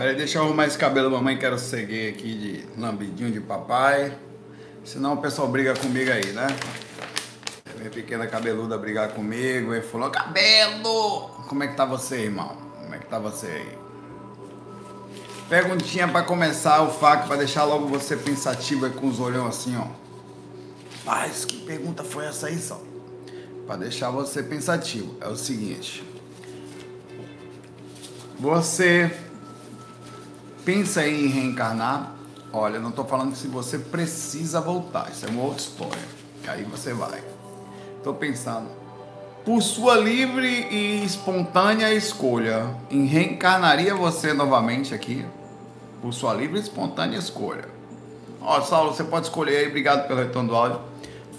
Peraí, deixa eu arrumar esse cabelo, mamãe. Quero seguir aqui de lambidinho de papai. Senão o pessoal briga comigo aí, né? Minha pequena cabeluda brigar comigo e falou: Cabelo! Como é que tá você, irmão? Como é que tá você aí? Perguntinha pra começar o fac, pra deixar logo você pensativo aí com os olhão assim, ó. Mas que pergunta foi essa aí, só? Pra deixar você pensativo. É o seguinte. Você pensa em reencarnar? Olha, não tô falando que se você precisa voltar. Isso é uma outra história. Aí você vai. Tô pensando. Por sua livre e espontânea escolha, em reencarnaria você novamente aqui? Por sua livre e espontânea escolha. Ó, Saulo, você pode escolher aí, obrigado pelo retorno do áudio.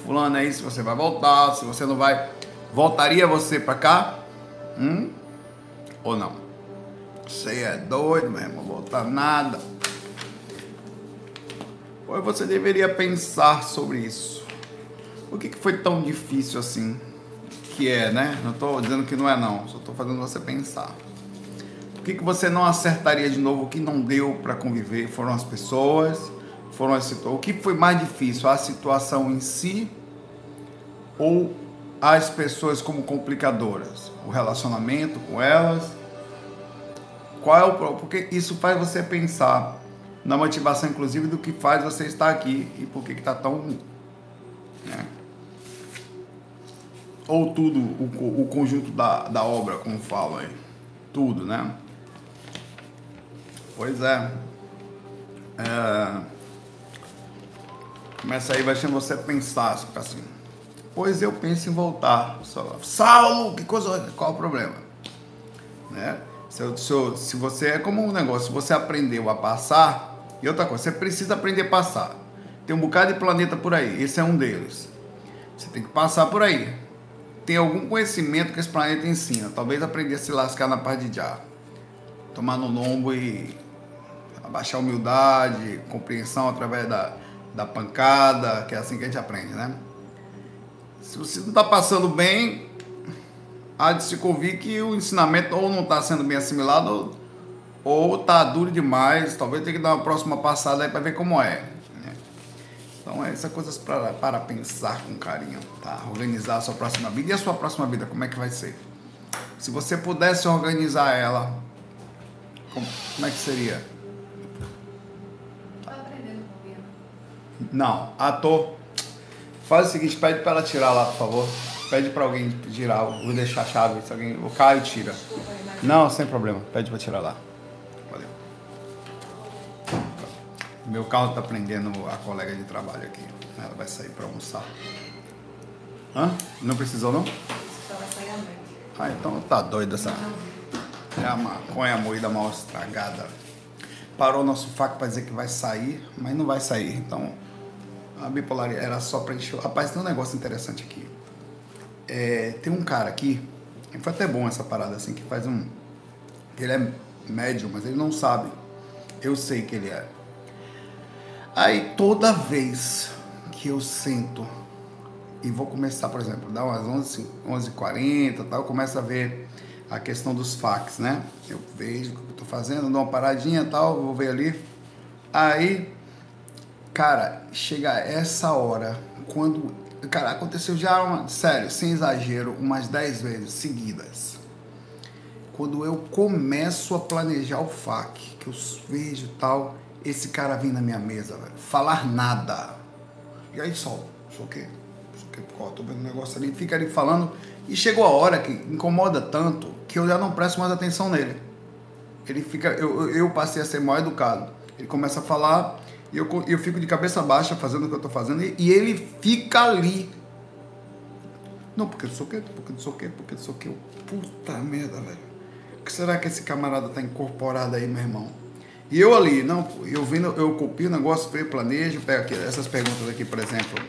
Fulano aí, se você vai voltar, se você não vai. Voltaria você pra cá? Hum? Ou não? Você é doido, meu irmão, voltar nada. Pois você deveria pensar sobre isso. O que, que foi tão difícil assim? Que é, né? Não estou dizendo que não é não, só estou fazendo você pensar. O que, que você não acertaria de novo? O que não deu para conviver? Foram as pessoas? Foram as situações? O que foi mais difícil? A situação em si ou as pessoas como complicadoras? O relacionamento com elas? Qual é o? Porque isso faz você pensar na motivação, inclusive, do que faz você estar aqui e por que está tão. Né? Ou tudo, o, o conjunto da, da obra, como falam aí. Tudo, né? Pois é. é. Começa aí, vai ser você pensar assim. Pois eu penso em voltar. Saulo, que coisa, qual o problema? Né? Se, se, se você é como um negócio, você aprendeu a passar, e outra coisa, você precisa aprender a passar. Tem um bocado de planeta por aí, esse é um deles. Você tem que passar por aí. Tem algum conhecimento que esse planeta ensina. Talvez aprender a se lascar na parte de já. Tomar no lombo e abaixar a humildade, compreensão através da, da pancada, que é assim que a gente aprende, né? Se você não está passando bem, há de se convir que o ensinamento ou não está sendo bem assimilado ou está duro demais. Talvez tenha que dar uma próxima passada aí para ver como é. Né? Então, essas coisas para, para pensar com carinho, tá? Organizar a sua próxima vida. E a sua próxima vida, como é que vai ser? Se você pudesse organizar ela, como, como é que seria? Não, ator. Faz o seguinte, pede para ela tirar lá, por favor. Pede para alguém tirar, vou deixar a chave, se alguém, o Caio tira. Não, sem problema, pede para tirar lá. Valeu. Meu carro tá prendendo a colega de trabalho aqui. Ela vai sair para almoçar. Hã? Não precisou não? Ah, então tá doida essa. É a maconha moída mal estragada. Parou nosso faco para dizer que vai sair, mas não vai sair. Então, a bipolaridade era só para encher. Rapaz, tem um negócio interessante aqui. É, tem um cara aqui, foi até bom essa parada assim, que faz um. Ele é médium, mas ele não sabe. Eu sei que ele é. Aí toda vez que eu sento e vou começar, por exemplo, dá umas 11, 11h40 tal, eu começo a ver a questão dos fax, né? Eu vejo o que eu tô fazendo, dou uma paradinha tal, vou ver ali. Aí, cara, chega essa hora, quando Cara, aconteceu já, uma, sério, sem exagero, umas 10 vezes seguidas. Quando eu começo a planejar o FAQ, que eu vejo tal, esse cara vem na minha mesa, velho, falar nada. E aí só, só o quê? Só o quê? Tô vendo um negócio ali, fica ali falando. E chegou a hora que incomoda tanto que eu já não presto mais atenção nele. Ele fica, eu, eu passei a ser mal educado. Ele começa a falar, e eu, eu fico de cabeça baixa fazendo o que eu estou fazendo e, e, ele fica ali. Não, porque não sei o quê, porque não sei o quê, porque não sei o quê. Puta merda, velho. O que será que esse camarada tá incorporado aí, meu irmão? E eu ali, não, eu vendo, eu copio o negócio, eu planejo, pego aqui, essas perguntas aqui, por exemplo,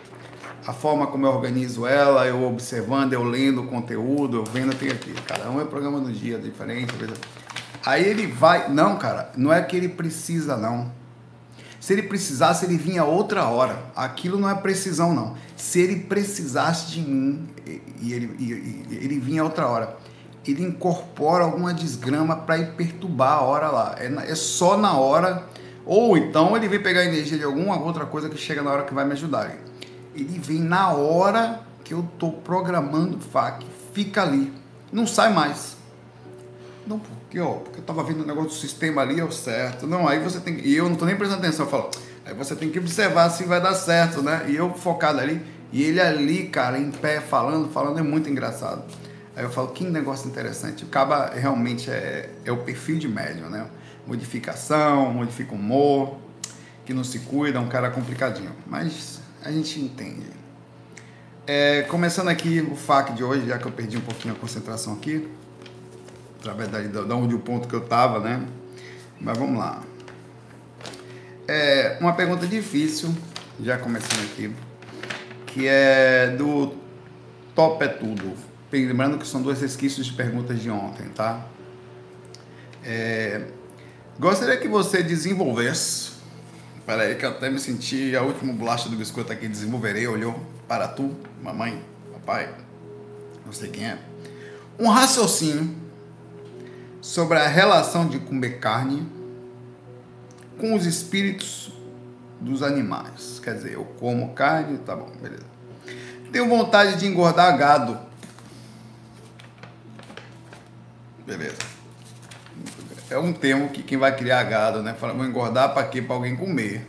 a forma como eu organizo ela, eu observando, eu lendo o conteúdo, eu vendo, tem aqui. Cada um é programa do dia, diferente. Aí ele vai, não, cara, não é que ele precisa, não se ele precisasse, ele vinha outra hora. Aquilo não é precisão, não. Se ele precisasse de mim, e ele, e, ele vinha outra hora. ele incorpora alguma desgrama para ir perturbar a hora lá. É, é, só na hora, ou então ele vem pegar energia de alguma outra coisa que chega na hora que vai me ajudar. Ele vem na hora que eu tô programando o FAC, fica ali, não sai mais. Não, porque, ó, porque eu tava vendo o negócio do sistema ali, é o certo. Não, aí você tem E eu não tô nem prestando atenção, eu falo, aí você tem que observar se vai dar certo, né? E eu focado ali, e ele ali, cara, em pé, falando, falando, é muito engraçado. Aí eu falo, que negócio interessante. Acaba realmente é, é o perfil de médium, né? Modificação, modifica o humor, que não se cuida, é um cara complicadinho. Mas a gente entende. É, começando aqui o FAQ de hoje, já que eu perdi um pouquinho a concentração aqui, através da, da onde o ponto que eu estava, né? Mas vamos lá. É uma pergunta difícil, já começando aqui, que é do Top é Tudo Lembrando que são dois resquícios de perguntas de ontem, tá? É, gostaria que você desenvolvesse. Espera aí que eu até me senti a última bolacha do biscoito aqui. Desenvolverei, olhou para tu, mamãe, papai, não sei quem é. Um raciocínio sobre a relação de comer carne com os espíritos dos animais. Quer dizer, eu como carne, tá bom, beleza. Tenho vontade de engordar gado Beleza. É um termo que quem vai criar gado, né? Fala, vou engordar para quê? Para alguém comer.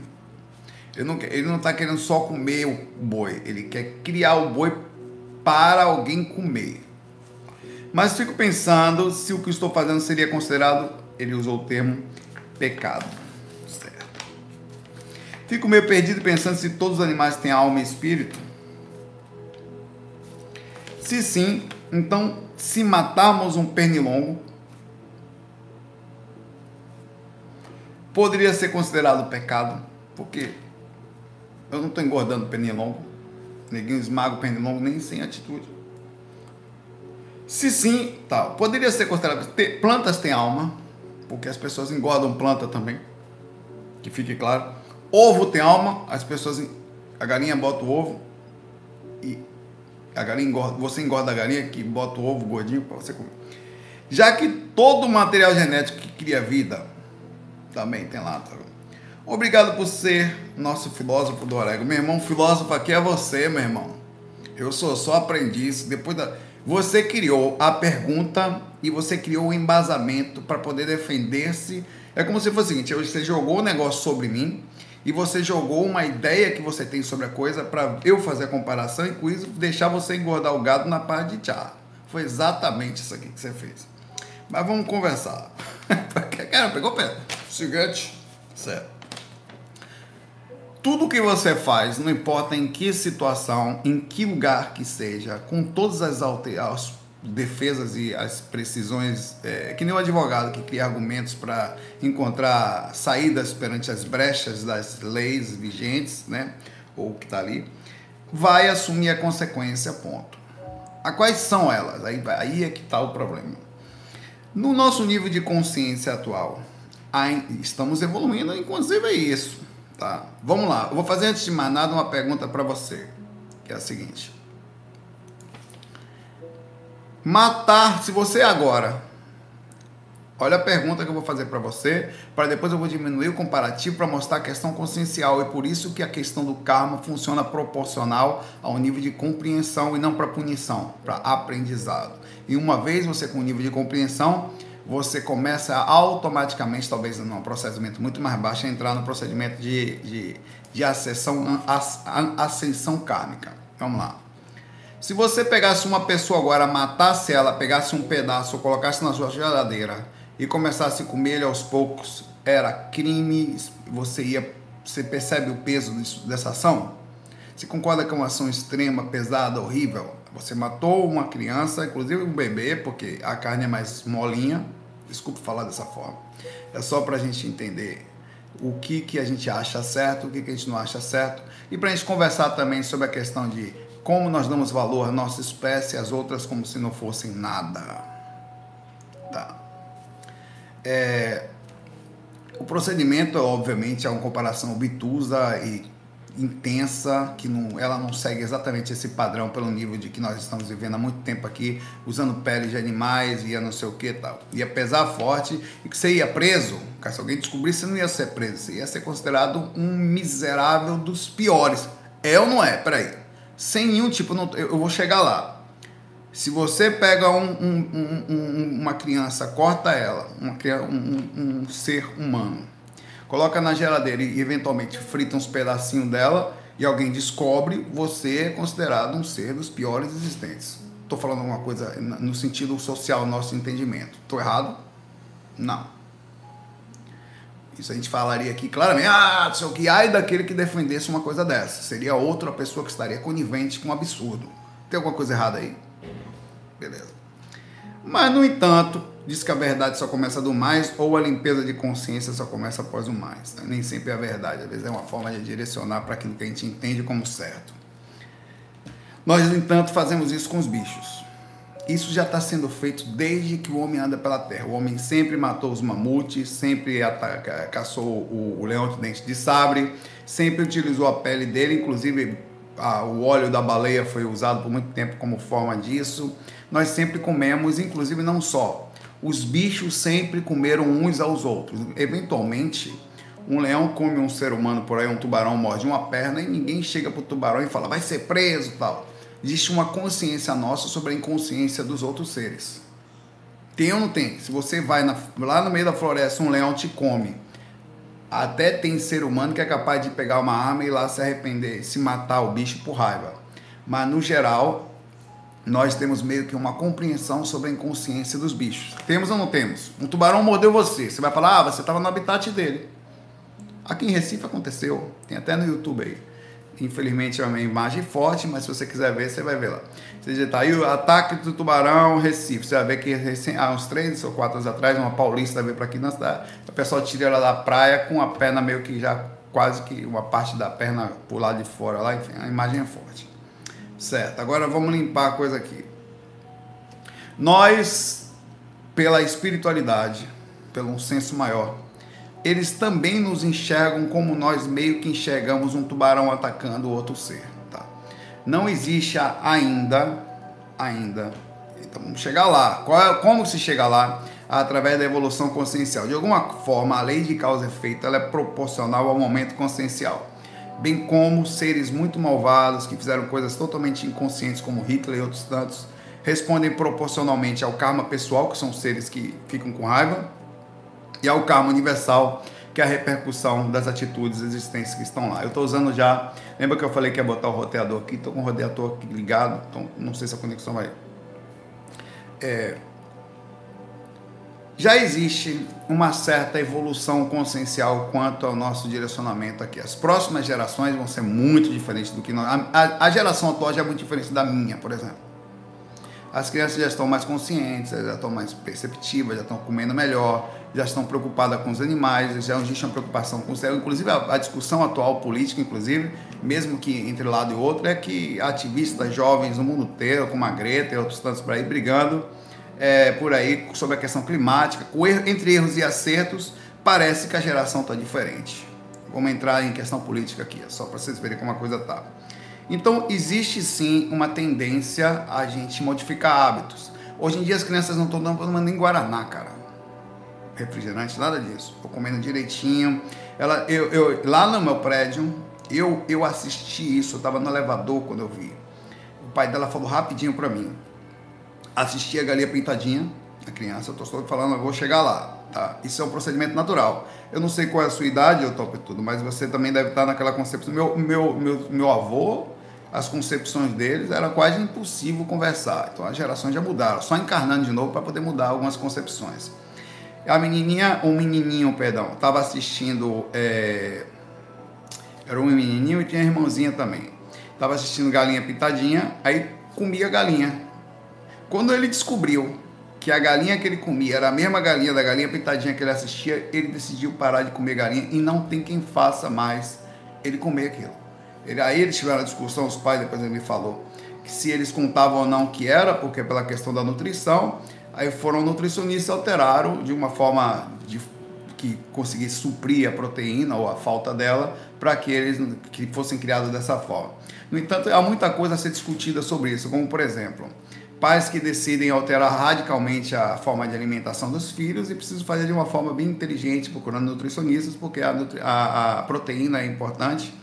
Ele não, ele não está querendo só comer o boi, ele quer criar o boi para alguém comer. Mas fico pensando se o que estou fazendo seria considerado, ele usou o termo pecado. Certo. Fico meio perdido pensando se todos os animais têm alma e espírito. Se sim, então se matarmos um pernilongo, poderia ser considerado pecado, porque eu não estou engordando pernilongo, ninguém esmaga o pernilongo nem sem atitude. Se sim, tal, poderia ser considerado. Plantas têm alma, porque as pessoas engordam planta também, que fique claro. Ovo tem alma, as pessoas. A galinha bota o ovo e a galinha engorda, você engorda a galinha que bota o ovo gordinho para você comer. Já que todo o material genético que cria vida também tem lá. Tá? Obrigado por ser nosso filósofo do Orego. Meu irmão, filósofo aqui é você, meu irmão. Eu sou só aprendiz. Depois da... Você criou a pergunta e você criou o embasamento para poder defender-se. É como se fosse o seguinte: você jogou o um negócio sobre mim e você jogou uma ideia que você tem sobre a coisa para eu fazer a comparação e com isso deixar você engordar o gado na parte de tchá. Foi exatamente isso aqui que você fez. Mas vamos conversar. Cara, pegou pé. Seguinte, certo. Tudo que você faz, não importa em que situação, em que lugar que seja, com todas as alterações defesas e as precisões, é, que nem o advogado que cria argumentos para encontrar saídas perante as brechas das leis vigentes, né, ou que está ali, vai assumir a consequência, ponto. A quais são elas? Aí, aí é que está o problema. No nosso nível de consciência atual, estamos evoluindo, inclusive é isso. Tá? Vamos lá, eu vou fazer antes de mais nada uma pergunta para você, que é a seguinte. Matar, se você agora. Olha a pergunta que eu vou fazer para você, para depois eu vou diminuir o comparativo para mostrar a questão consciencial. É por isso que a questão do karma funciona proporcional ao nível de compreensão e não para punição, para aprendizado. E uma vez você com o nível de compreensão, você começa automaticamente, talvez num procedimento muito mais baixo, a entrar no procedimento de, de, de ascensão, ascensão kármica. Vamos lá. Se você pegasse uma pessoa agora, matasse ela, pegasse um pedaço, colocasse na sua geladeira e começasse a comer ele aos poucos, era crime, você ia, você percebe o peso disso, dessa ação? Você concorda que é uma ação extrema, pesada, horrível? Você matou uma criança, inclusive um bebê, porque a carne é mais molinha. Desculpe falar dessa forma. É só para a gente entender o que, que a gente acha certo, o que, que a gente não acha certo. E para a gente conversar também sobre a questão de como nós damos valor à nossa espécie e às outras como se não fossem nada. Tá. É, o procedimento, obviamente, é uma comparação obtusa e intensa, que não, ela não segue exatamente esse padrão pelo nível de que nós estamos vivendo há muito tempo aqui, usando pele de animais e não sei o que tal. Ia pesar forte e que você ia preso, se alguém descobrisse, você não ia ser preso, você ia ser considerado um miserável dos piores. É ou não é? Peraí. Sem nenhum tipo, não, eu, eu vou chegar lá. Se você pega um, um, um, uma criança, corta ela, uma, um, ser humano, coloca na geladeira e eventualmente frita uns pedacinhos dela e alguém descobre, você é considerado um ser dos piores existentes. Estou falando alguma coisa no sentido social, nosso entendimento. Estou errado? Não. Isso a gente falaria aqui claramente, ah, não sei o que, ai daquele que defendesse uma coisa dessa. Seria outra pessoa que estaria conivente com um absurdo. Tem alguma coisa errada aí? Beleza. Mas, no entanto, diz que a verdade só começa do mais ou a limpeza de consciência só começa após o mais. Nem sempre é a verdade, às vezes é uma forma de direcionar para aquilo que a gente entende como certo. Nós, no entanto, fazemos isso com os bichos. Isso já está sendo feito desde que o homem anda pela terra. O homem sempre matou os mamutes, sempre ataca, caçou o, o leão de dente de sabre, sempre utilizou a pele dele, inclusive a, o óleo da baleia foi usado por muito tempo como forma disso. Nós sempre comemos, inclusive não só. Os bichos sempre comeram uns aos outros. Eventualmente, um leão come um ser humano por aí, um tubarão morde uma perna e ninguém chega pro tubarão e fala, vai ser preso tal. Existe uma consciência nossa sobre a inconsciência dos outros seres. Tem ou não tem? Se você vai na, lá no meio da floresta, um leão te come até tem ser humano que é capaz de pegar uma arma e ir lá se arrepender, se matar o bicho por raiva. Mas no geral, nós temos meio que uma compreensão sobre a inconsciência dos bichos. Temos ou não temos? Um tubarão mordeu você. Você vai falar, ah, você estava no habitat dele. Aqui em Recife aconteceu. Tem até no YouTube aí. Infelizmente é uma imagem forte, mas se você quiser ver, você vai ver lá. Você digitar aí o ataque do tubarão Recife. Você vai ver que há uns três ou quatro anos atrás, uma paulista veio para aqui na cidade. O pessoal tira ela da praia com a perna meio que já quase que uma parte da perna por lado de fora lá. Enfim, a imagem é forte. Certo, agora vamos limpar a coisa aqui. Nós, pela espiritualidade, pelo um senso maior, eles também nos enxergam como nós meio que enxergamos um tubarão atacando outro ser. Tá? Não existe ainda, ainda, então vamos chegar lá. É, como se chega lá? Através da evolução consciencial. De alguma forma, a lei de causa e efeito ela é proporcional ao momento consciencial. Bem como seres muito malvados que fizeram coisas totalmente inconscientes, como Hitler e outros tantos, respondem proporcionalmente ao karma pessoal, que são seres que ficam com raiva, e ao karma universal, que é a repercussão das atitudes existentes que estão lá. Eu estou usando já. Lembra que eu falei que ia botar o roteador aqui? Estou com o roteador aqui ligado, então não sei se a conexão vai. É, já existe uma certa evolução consciencial quanto ao nosso direcionamento aqui. As próximas gerações vão ser muito diferentes do que nós. A, a geração atual já é muito diferente da minha, por exemplo. As crianças já estão mais conscientes, já estão mais perceptivas, já estão comendo melhor, já estão preocupadas com os animais, já existe uma preocupação com o céu. Inclusive, a, a, discussão atual política, inclusive, mesmo que entre lado e outro, é que ativistas jovens no mundo inteiro, como a Greta e outros tantos por aí, brigando é, por aí sobre a questão climática, erro, entre erros e acertos, parece que a geração está diferente. Vamos entrar em questão política aqui, só para vocês verem como a coisa está. Então, existe sim uma tendência a gente modificar hábitos. Hoje em dia as crianças não estão dando nem Guaraná, cara. Refrigerante, nada disso. Estou comendo direitinho. Ela, eu, eu, lá no meu prédio, eu, eu assisti isso, eu estava no elevador quando eu vi. O pai dela falou rapidinho para mim. Assisti a galinha pintadinha, a criança, eu estou falando, eu vou chegar lá. Tá? Isso é um procedimento natural. Eu não sei qual é a sua idade, eu topo tudo, mas você também deve estar naquela concepção. Meu, meu, meu, meu avô, as concepções deles era quase impossível conversar. Então as gerações já mudaram, só encarnando de novo para poder mudar algumas concepções. A menininha, o menininho, perdão, estava assistindo. É, era um menininho e tinha irmãzinha também. Estava assistindo Galinha Pintadinha, aí comia galinha. Quando ele descobriu que a galinha que ele comia era a mesma galinha da galinha pintadinha que ele assistia, ele decidiu parar de comer galinha e não tem quem faça mais ele comer aquilo. Ele, aí eles tiveram a discussão, os pais depois ele me falou, que se eles contavam ou não que era, porque pela questão da nutrição, aí foram nutricionistas alteraram de uma forma de, que conseguisse suprir a proteína ou a falta dela para que eles que fossem criados dessa forma. No entanto, há muita coisa a ser discutida sobre isso, como por exemplo, pais que decidem alterar radicalmente a forma de alimentação dos filhos e precisam fazer de uma forma bem inteligente, procurando nutricionistas, porque a, a, a proteína é importante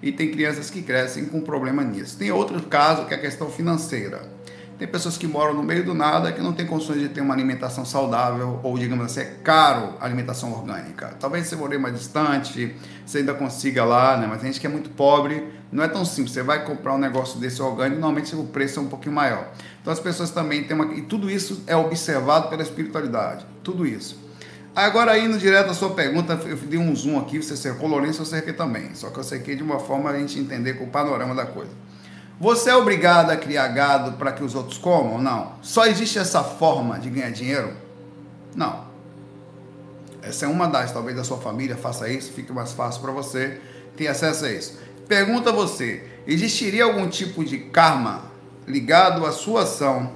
e tem crianças que crescem com problema nisso. Tem outro caso que é a questão financeira. Tem pessoas que moram no meio do nada que não tem condições de ter uma alimentação saudável ou, digamos assim, é caro a alimentação orgânica. Talvez você more mais distante, você ainda consiga lá, né? Mas tem gente que é muito pobre, não é tão simples. Você vai comprar um negócio desse orgânico, normalmente o preço é um pouquinho maior. Então as pessoas também têm uma. E tudo isso é observado pela espiritualidade. Tudo isso. Agora, indo direto à sua pergunta, eu dei um zoom aqui, você cercou Lourenço, eu cerquei também. Só que eu cerquei de uma forma a gente entender com o panorama da coisa. Você é obrigado a criar gado para que os outros comam? Não. Só existe essa forma de ganhar dinheiro? Não. Essa é uma das, talvez a sua família faça isso, fique mais fácil para você ter acesso a isso. Pergunta você: existiria algum tipo de karma ligado à sua ação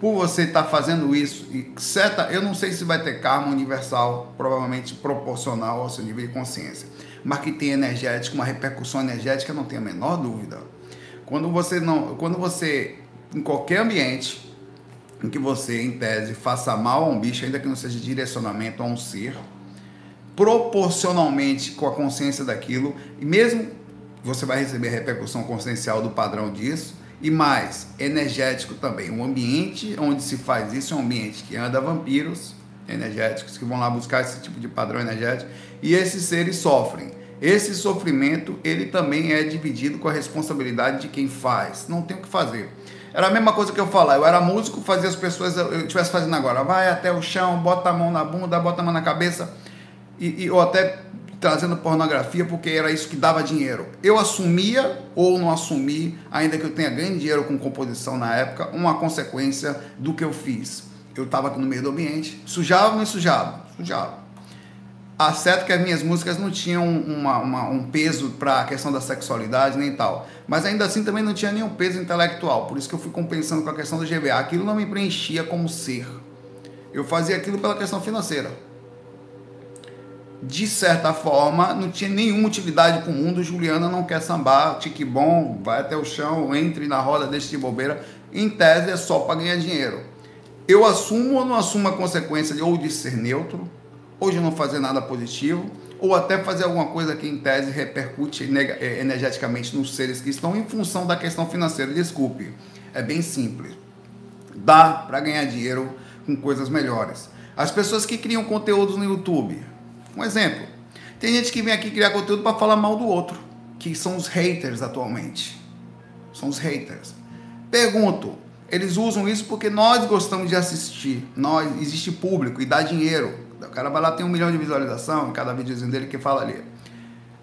por você estar tá fazendo isso? E certa, eu não sei se vai ter karma universal, provavelmente proporcional ao seu nível de consciência, mas que tem energético, uma repercussão energética, não tenho a menor dúvida. Quando você não, quando você em qualquer ambiente em que você, em tese, faça mal a um bicho, ainda que não seja direcionamento a um ser, proporcionalmente com a consciência daquilo, e mesmo você vai receber a repercussão consciencial do padrão disso, e mais, energético também. Um ambiente onde se faz isso é um ambiente que anda vampiros energéticos que vão lá buscar esse tipo de padrão energético e esses seres sofrem. Esse sofrimento, ele também é dividido com a responsabilidade de quem faz. Não tem o que fazer. Era a mesma coisa que eu falar. Eu era músico, fazia as pessoas, eu estivesse fazendo agora, vai até o chão, bota a mão na bunda, bota a mão na cabeça, e, e ou até trazendo pornografia porque era isso que dava dinheiro. Eu assumia ou não assumi, ainda que eu tenha ganho dinheiro com composição na época, uma consequência do que eu fiz. Eu estava no meio do ambiente, sujava não sujava? Sujava. Ah, certo que as minhas músicas não tinham uma, uma, um peso para a questão da sexualidade nem tal, mas ainda assim também não tinha nenhum peso intelectual, por isso que eu fui compensando com a questão do GBA. Aquilo não me preenchia como ser. Eu fazia aquilo pela questão financeira de certa forma, não tinha nenhuma utilidade com o mundo. Juliana não quer sambar, tique bom, vai até o chão, entre na roda, deixa de bobeira. Em tese, é só para ganhar dinheiro. Eu assumo ou não assumo a consequência de ou de ser neutro, ou de não fazer nada positivo, ou até fazer alguma coisa que, em tese, repercute eh, energeticamente nos seres que estão em função da questão financeira. Desculpe, é bem simples. Dá para ganhar dinheiro com coisas melhores. As pessoas que criam conteúdos no YouTube, um exemplo. Tem gente que vem aqui criar conteúdo para falar mal do outro, que são os haters atualmente. São os haters. Pergunto, eles usam isso porque nós gostamos de assistir. Nós, existe público e dá dinheiro. O cara vai lá, tem um milhão de visualização em cada videozinho dele que fala ali.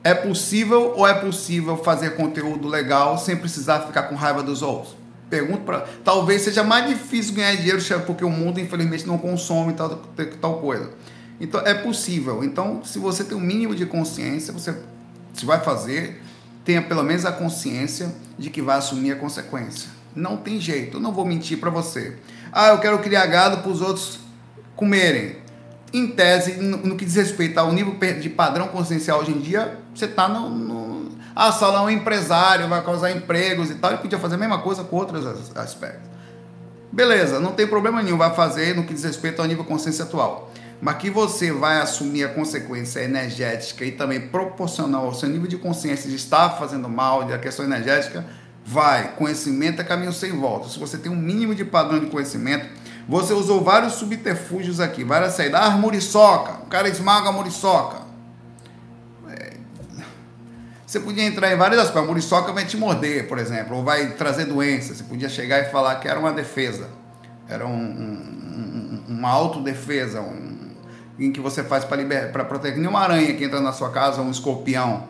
É possível ou é possível fazer conteúdo legal sem precisar ficar com raiva dos outros? Pergunto para. Talvez seja mais difícil ganhar dinheiro porque o mundo, infelizmente, não consome tal, tal coisa. Então é possível. Então, se você tem um mínimo de consciência, você se vai fazer, tenha pelo menos a consciência de que vai assumir a consequência. Não tem jeito, eu não vou mentir para você. Ah, eu quero criar gado para os outros comerem. Em tese, no, no, que diz respeito ao nível de padrão consciencial hoje em dia, você está no, no. Ah, salão é um empresário, vai causar empregos e tal. Ele podia fazer a mesma coisa com outros aspectos. Beleza, não tem problema nenhum, vai fazer no que diz respeito ao nível consciencial mas que você vai assumir a consequência energética e também proporcional ao seu nível de consciência de estar fazendo mal, da questão energética, vai. Conhecimento é caminho sem volta. Se você tem um mínimo de padrão de conhecimento, você usou vários subterfúgios aqui, várias saídas. Ah, muriçoca, o cara esmaga a muriçoca. É... Você podia entrar em várias aspectos. A muriçoca vai te morder, por exemplo, ou vai trazer doença. Você podia chegar e falar que era uma defesa, era um, um, um, uma autodefesa, um, em que você faz para proteger nenhuma aranha que entra na sua casa um escorpião.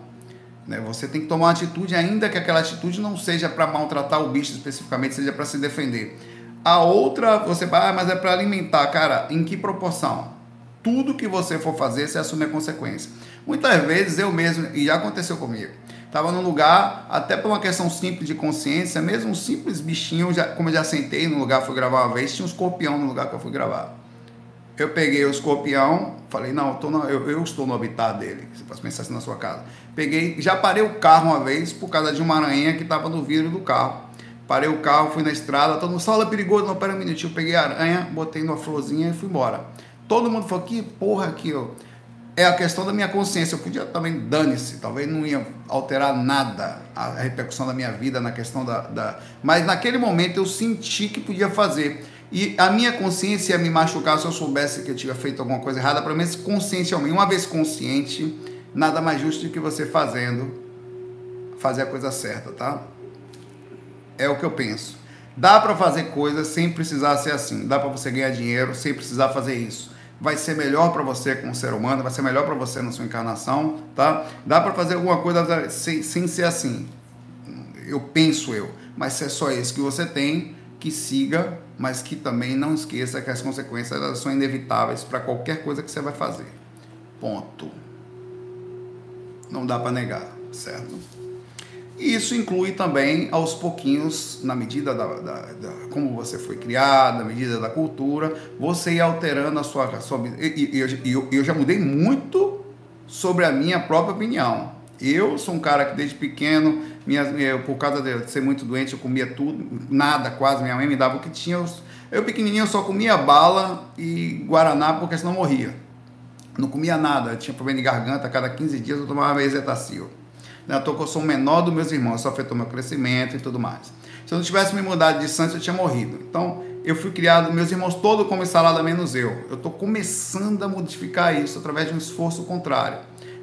Né? Você tem que tomar uma atitude, ainda que aquela atitude não seja para maltratar o bicho especificamente, seja para se defender. A outra, você vai, ah, mas é para alimentar. Cara, em que proporção? Tudo que você for fazer, você assume a consequência. Muitas vezes eu mesmo, e já aconteceu comigo, estava num lugar, até por uma questão simples de consciência, mesmo um simples bichinho, já, como eu já sentei no lugar, fui gravar uma vez, tinha um escorpião no lugar que eu fui gravar. Eu peguei o escorpião, falei, não, eu, no, eu, eu, estou no habitat dele. Você pensar assim na sua casa. Peguei, já parei o carro uma vez por causa de uma aranha que estava no vidro do carro. Parei o carro, fui na estrada, todo mundo falou, é perigoso, não, pera um minutinho. Peguei a aranha, botei numa florzinha e fui embora. Todo mundo falou, que porra aqui, ó. É a questão da minha consciência. Eu podia também, dane-se, talvez não ia alterar nada a repercussão da minha vida na questão da, da. Mas naquele momento eu senti que podia fazer. E a minha consciência ia me machucar se eu soubesse que eu tinha feito alguma coisa errada, pelo menos consciencialmente. Uma vez consciente, nada mais justo do que você fazendo, fazer a coisa certa, tá? É o que eu penso. Dá para fazer coisas sem precisar ser assim. Dá para você ganhar dinheiro sem precisar fazer isso. Vai ser melhor para você como ser humano, vai ser melhor para você na sua encarnação, tá? Dá para fazer alguma coisa sem, sem ser assim. Eu penso eu, mas se é só isso que você tem, que siga, mas que também não esqueça que as consequências são inevitáveis para qualquer coisa que você vai fazer. Ponto. Não dá para negar, certo? E isso inclui também, aos pouquinhos, na medida da, da, da, como você foi criado, na medida da cultura, você ir alterando a sua. A sua e, e, e eu, eu já mudei muito sobre a minha própria opinião. Eu sou um cara que desde pequeno, minha, eu, por causa de ser muito doente, eu comia tudo, nada quase. Minha mãe me dava o que tinha. Eu, eu pequenininho eu só comia bala e guaraná porque senão morria. Não comia nada, eu tinha problema de garganta, a cada 15 dias eu tomava bezetacil. Né? Eu, eu sou o menor dos meus irmãos, isso afetou meu crescimento e tudo mais. Se eu não tivesse me mudado de Santos, eu tinha morrido. Então, eu fui criado, meus irmãos todos comem salada, menos eu. Eu estou começando a modificar isso através de um esforço contrário.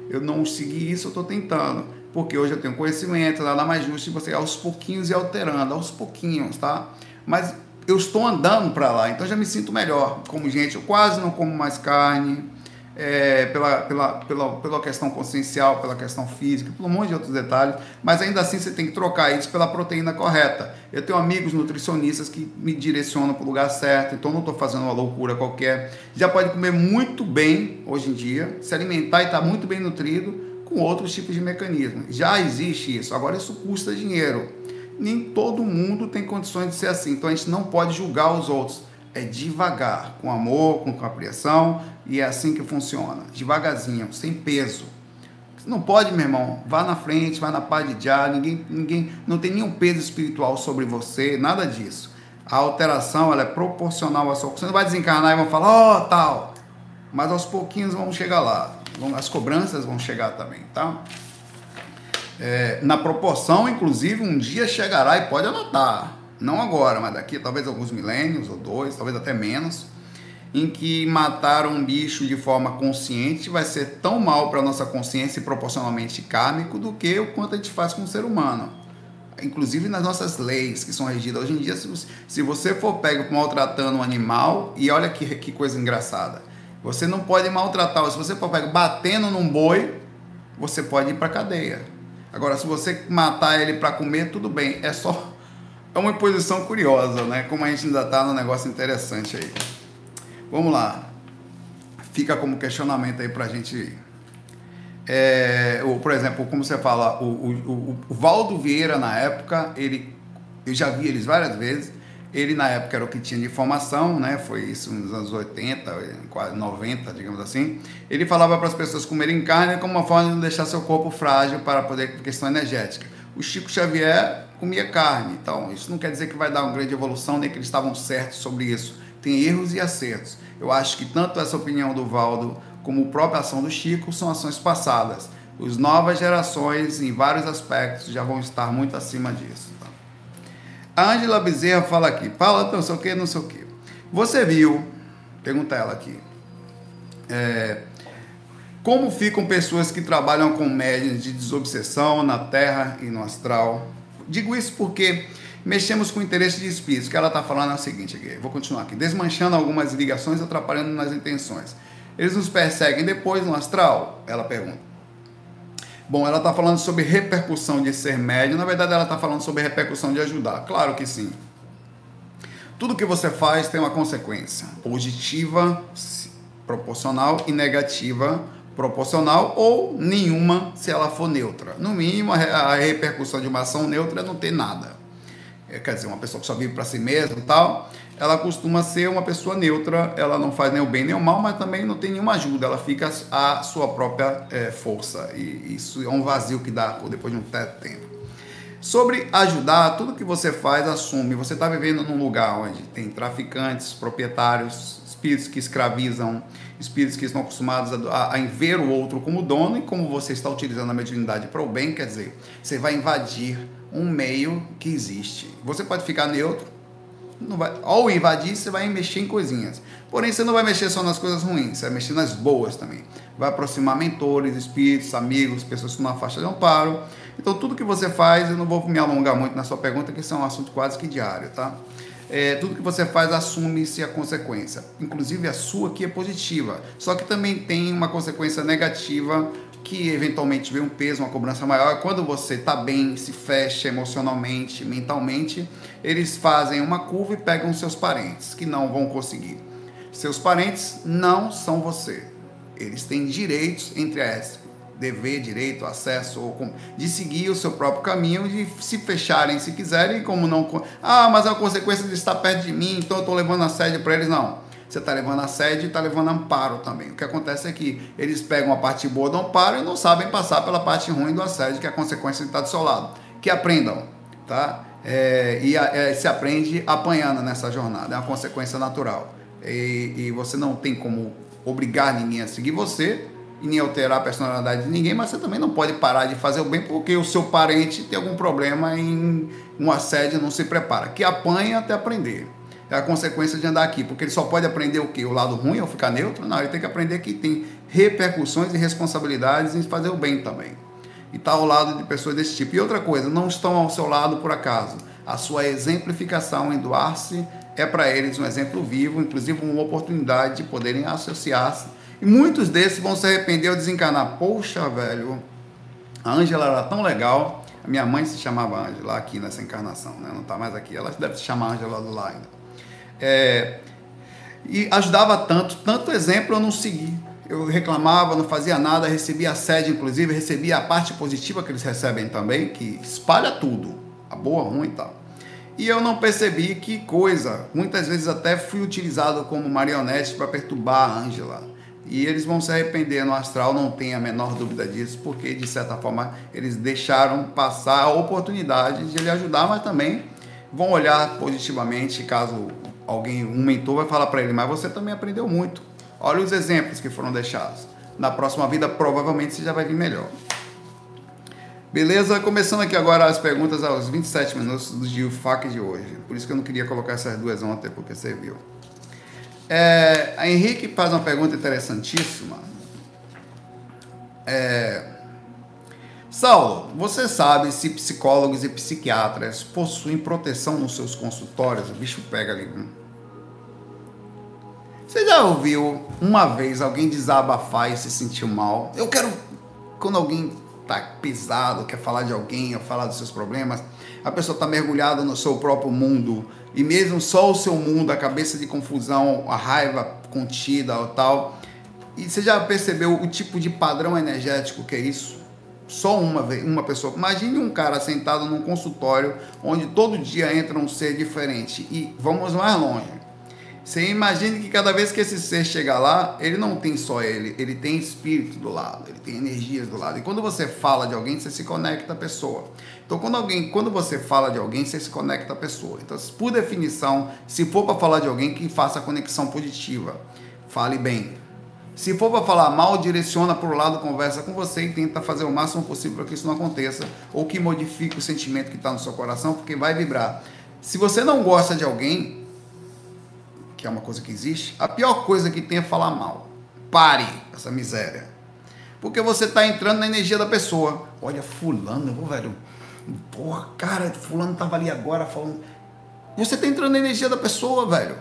Eu não segui isso, eu estou tentando. Porque hoje eu tenho conhecimento, nada mais justo de você aos pouquinhos e alterando, aos pouquinhos, tá? Mas eu estou andando para lá, então já me sinto melhor. Como gente, eu quase não como mais carne, é, pela, pela, pela, pela questão consciencial, pela questão física, por um monte de outros detalhes, mas ainda assim você tem que trocar isso pela proteína correta. Eu tenho amigos nutricionistas que me direcionam para o lugar certo, então não estou fazendo uma loucura qualquer. Já pode comer muito bem hoje em dia, se alimentar e estar tá muito bem nutrido com outros tipos de mecanismos. Já existe isso, agora isso custa dinheiro. Nem todo mundo tem condições de ser assim, então a gente não pode julgar os outros é devagar, com amor, com compreensão, e é assim que funciona, devagarzinho, sem peso. Não pode, meu irmão, vá na frente, vá na paz de já, ninguém, ninguém, não tem nenhum peso espiritual sobre você, nada disso. A alteração ela é proporcional à sua. Você não vai desencarnar e vão falar, ó, oh, tal. Mas aos pouquinhos vamos chegar lá. As cobranças vão chegar também, tá? É, na proporção, inclusive, um dia chegará e pode anotar não agora, mas daqui talvez alguns milênios ou dois, talvez até menos, em que matar um bicho de forma consciente vai ser tão mal para nossa consciência e proporcionalmente kármico do que o quanto a gente faz com o ser humano. Inclusive nas nossas leis que são regidas hoje em dia, se você for pego maltratando um animal, e olha que, que coisa engraçada, você não pode maltratar, se você for pego batendo num boi, você pode ir para cadeia. Agora, se você matar ele para comer, tudo bem, é só é uma posição curiosa, né? Como a gente ainda está num negócio interessante aí. Vamos lá. Fica como questionamento aí para a gente. É, ou, por exemplo, como você fala, o, o, o, Valdo Vieira, na época, ele, eu já vi eles várias vezes. Ele, na época, era o que tinha de informação, né? Foi isso nos anos 80, quase 90, digamos assim. Ele falava para as pessoas comerem carne como uma forma de não deixar seu corpo frágil para poder questão energética. O Chico Xavier comia carne. Então, isso não quer dizer que vai dar uma grande evolução, nem que eles estavam certos sobre isso. Tem erros e acertos. Eu acho que tanto essa opinião do Valdo como a própria ação do Chico são ações passadas. As novas gerações, em vários aspectos, já vão estar muito acima disso. Tá? A Ângela Bezerra fala aqui, fala não sei o que, não sei o que. Você viu, pergunta ela aqui, é, como ficam pessoas que trabalham com médias de desobsessão na Terra e no astral? Digo isso porque mexemos com o interesse de espíritos. Que ela está falando é o seguinte aqui, vou continuar aqui. Desmanchando algumas ligações, atrapalhando nas intenções. Eles nos perseguem depois no astral? Ela pergunta. Bom, ela está falando sobre repercussão de ser médio. Na verdade, ela está falando sobre repercussão de ajudar. Claro que sim. Tudo que você faz tem uma consequência positiva, proporcional e negativa proporcional ou nenhuma se ela for neutra. No mínimo, a repercussão de uma ação neutra é não ter nada. Quer dizer, uma pessoa que só vive para si mesma e tal, ela costuma ser uma pessoa neutra, ela não faz nem o bem nem o mal, mas também não tem nenhuma ajuda, ela fica à sua própria é, força. E isso é um vazio que dá depois de um tempo. Sobre ajudar, tudo que você faz, assume. Você está vivendo num lugar onde tem traficantes, proprietários, espíritos que escravizam, espíritos que estão acostumados a, a, a ver o outro como dono, e como você está utilizando a mediunidade para o bem, quer dizer, você vai invadir um meio que existe. Você pode ficar neutro, não vai, ao invadir, você vai mexer em coisinhas. Porém, você não vai mexer só nas coisas ruins, você vai mexer nas boas também. Vai aproximar mentores, espíritos, amigos, pessoas que estão na faixa de amparo. Então, tudo que você faz, eu não vou me alongar muito na sua pergunta, que isso é um assunto quase que diário, tá? É, tudo que você faz assume-se a consequência. Inclusive a sua que é positiva. Só que também tem uma consequência negativa que eventualmente vem um peso, uma cobrança maior. Quando você está bem, se fecha emocionalmente, mentalmente, eles fazem uma curva e pegam seus parentes, que não vão conseguir. Seus parentes não são você. Eles têm direitos, entre as dever, direito, acesso, ou de seguir o seu próprio caminho, de se fecharem se quiserem, como não. Ah, mas é a consequência de estar perto de mim, então eu estou levando a sede para eles. Não. Você está levando a sede e está levando amparo também. O que acontece é que eles pegam a parte boa do amparo e não sabem passar pela parte ruim do assédio, que é a consequência de estar do seu lado. Que aprendam, tá? É, e é, se aprende apanhando nessa jornada, é uma consequência natural. E, e você não tem como obrigar ninguém a seguir você, e nem alterar a personalidade de ninguém, mas você também não pode parar de fazer o bem porque o seu parente tem algum problema em um assédio não se prepara. Que apanha até aprender. É a consequência de andar aqui, porque ele só pode aprender o quê? O lado ruim ou ficar neutro? Não, ele tem que aprender que tem repercussões e responsabilidades em fazer o bem também. E está ao lado de pessoas desse tipo. E outra coisa, não estão ao seu lado por acaso. A sua exemplificação em doar-se é para eles um exemplo vivo, inclusive uma oportunidade de poderem associar-se muitos desses vão se arrepender ou desencanar. Poxa, velho, a Ângela era tão legal. A minha mãe se chamava Ângela aqui nessa encarnação, né? Não está mais aqui. Ela deve se chamar Ângela do lá ainda. É, e ajudava tanto, tanto exemplo eu não segui. Eu reclamava, não fazia nada, recebia a sede, inclusive, recebia a parte positiva que eles recebem também, que espalha tudo, a boa, a ruim e tal. E eu não percebi que coisa. Muitas vezes até fui utilizado como marionete para perturbar a Ângela e eles vão se arrepender no astral, não tem a menor dúvida disso, porque de certa forma eles deixaram passar a oportunidade de lhe ajudar, mas também vão olhar positivamente caso alguém, um mentor vai falar para ele, mas você também aprendeu muito. Olha os exemplos que foram deixados. Na próxima vida provavelmente você já vai vir melhor. Beleza? Começando aqui agora as perguntas aos 27 minutos do GeoFac de hoje. Por isso que eu não queria colocar essas duas ontem, porque você viu. É, a Henrique faz uma pergunta interessantíssima. É, Saulo, você sabe se psicólogos e psiquiatras possuem proteção nos seus consultórios? O bicho pega ali. Você já ouviu uma vez alguém desabafar e se sentiu mal? Eu quero. Quando alguém tá pesado, quer falar de alguém, ou falar dos seus problemas, a pessoa está mergulhada no seu próprio mundo e mesmo só o seu mundo, a cabeça de confusão, a raiva contida ou tal. E você já percebeu o tipo de padrão energético que é isso? Só uma, uma pessoa. Imagine um cara sentado num consultório onde todo dia entra um ser diferente. E vamos mais longe. Você imagine que cada vez que esse ser chega lá, ele não tem só ele, ele tem espírito do lado, ele tem energias do lado. E quando você fala de alguém, você se conecta à pessoa. Então, quando alguém, quando você fala de alguém, você se conecta à pessoa. Então, por definição, se for para falar de alguém, que faça a conexão positiva. Fale bem. Se for para falar mal, direciona para o lado, conversa com você e tenta fazer o máximo possível para que isso não aconteça ou que modifique o sentimento que está no seu coração, porque vai vibrar. Se você não gosta de alguém, que é uma coisa que existe, a pior coisa que tem é falar mal. Pare essa miséria. Porque você está entrando na energia da pessoa. Olha, fulano, velho. Porra, cara, fulano tava ali agora falando. Você está entrando na energia da pessoa, velho.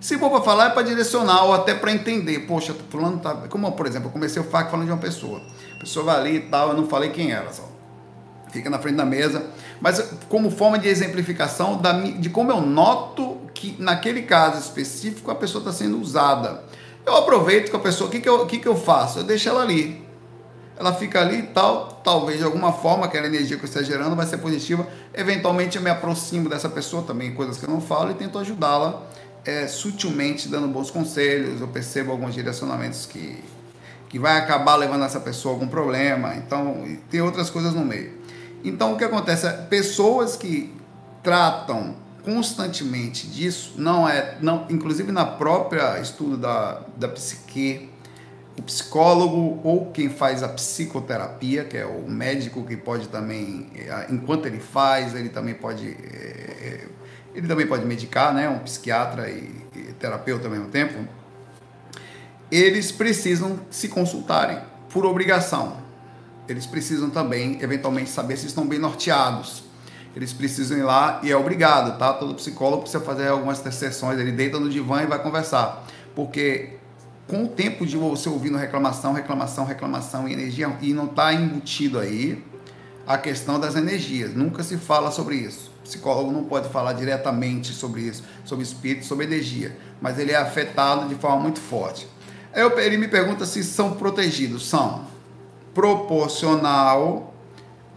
Se for para falar, é para direcionar ou até para entender. Poxa, fulano tá. Como, por exemplo, eu comecei o FAQ falando de uma pessoa. A pessoa vai ali e tal, eu não falei quem era só. Fica na frente da mesa. Mas como forma de exemplificação da, de como eu noto que naquele caso específico a pessoa está sendo usada. Eu aproveito com a pessoa, o que, que, eu, que, que eu faço? Eu deixo ela ali. ela fica ali e tal, talvez de alguma forma aquela energia que eu esteja gerando vai ser positiva. Eventualmente eu me aproximo dessa pessoa também, coisas que eu não falo, e tento ajudá-la é, sutilmente, dando bons conselhos. Eu percebo alguns direcionamentos que, que vai acabar levando essa pessoa a algum problema. Então, tem outras coisas no meio. Então, o que acontece? É, pessoas que tratam constantemente disso, não é, não, inclusive na própria estudo da, da psique, o psicólogo ou quem faz a psicoterapia, que é o médico que pode também, eh, enquanto ele faz, ele também pode, eh, ele também pode medicar, né? Um psiquiatra e, e terapeuta ao mesmo tempo. Eles precisam se consultarem por obrigação. Eles precisam também, eventualmente, saber se estão bem norteados. Eles precisam ir lá e é obrigado, tá? Todo psicólogo precisa fazer algumas sessões. Ele deita no divã e vai conversar. Porque com o tempo de você ouvindo reclamação, reclamação, reclamação e energia, e não está embutido aí a questão das energias. Nunca se fala sobre isso. O psicólogo não pode falar diretamente sobre isso, sobre espírito, sobre energia, mas ele é afetado de forma muito forte. Aí ele me pergunta se são protegidos. São proporcional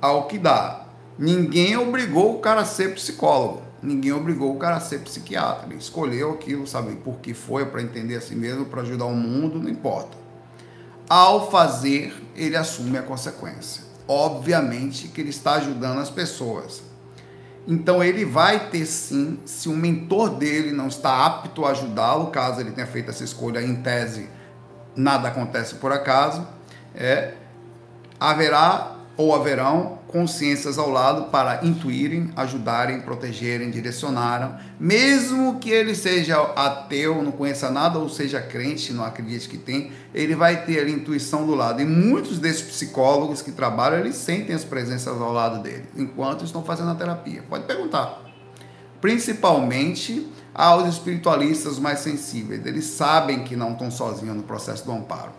ao que dá. Ninguém obrigou o cara a ser psicólogo. Ninguém obrigou o cara a ser psiquiatra. Ele escolheu aquilo, sabe por que foi, para entender a si mesmo, para ajudar o mundo, não importa. Ao fazer, ele assume a consequência. Obviamente que ele está ajudando as pessoas. Então ele vai ter sim, se o mentor dele não está apto a ajudá-lo, caso ele tenha feito essa escolha em tese, nada acontece por acaso, é, haverá ou haverão consciências ao lado para intuírem, ajudarem, protegerem, direcionarem, mesmo que ele seja ateu, não conheça nada ou seja crente, não acredite que tem, ele vai ter a intuição do lado. E muitos desses psicólogos que trabalham, eles sentem as presenças ao lado dele, enquanto estão fazendo a terapia. Pode perguntar. Principalmente aos espiritualistas mais sensíveis, eles sabem que não estão sozinhos no processo do amparo.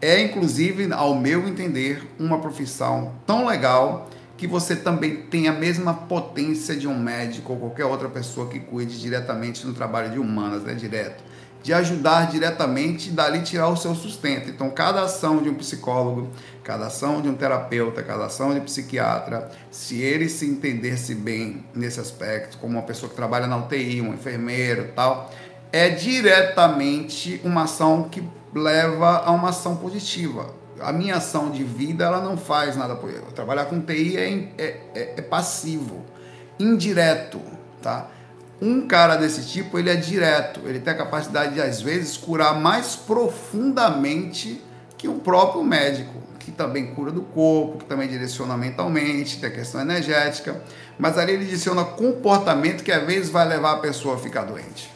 É, inclusive, ao meu entender, uma profissão tão legal que você também tem a mesma potência de um médico ou qualquer outra pessoa que cuide diretamente no trabalho de humanas, né, direto, de ajudar diretamente e dali tirar o seu sustento. Então, cada ação de um psicólogo, cada ação de um terapeuta, cada ação de um psiquiatra, se ele se entendesse bem nesse aspecto, como uma pessoa que trabalha na UTI, um enfermeiro, tal, é diretamente uma ação que leva a uma ação positiva a minha ação de vida ela não faz nada por eu. Trabalhar com TI é, é, é, é passivo, indireto, tá? Um cara desse tipo, ele é direto, ele tem a capacidade de, às vezes, curar mais profundamente que o próprio médico, que também cura do corpo, que também direciona mentalmente, tem a questão energética, mas ali ele direciona comportamento que, às vezes, vai levar a pessoa a ficar doente.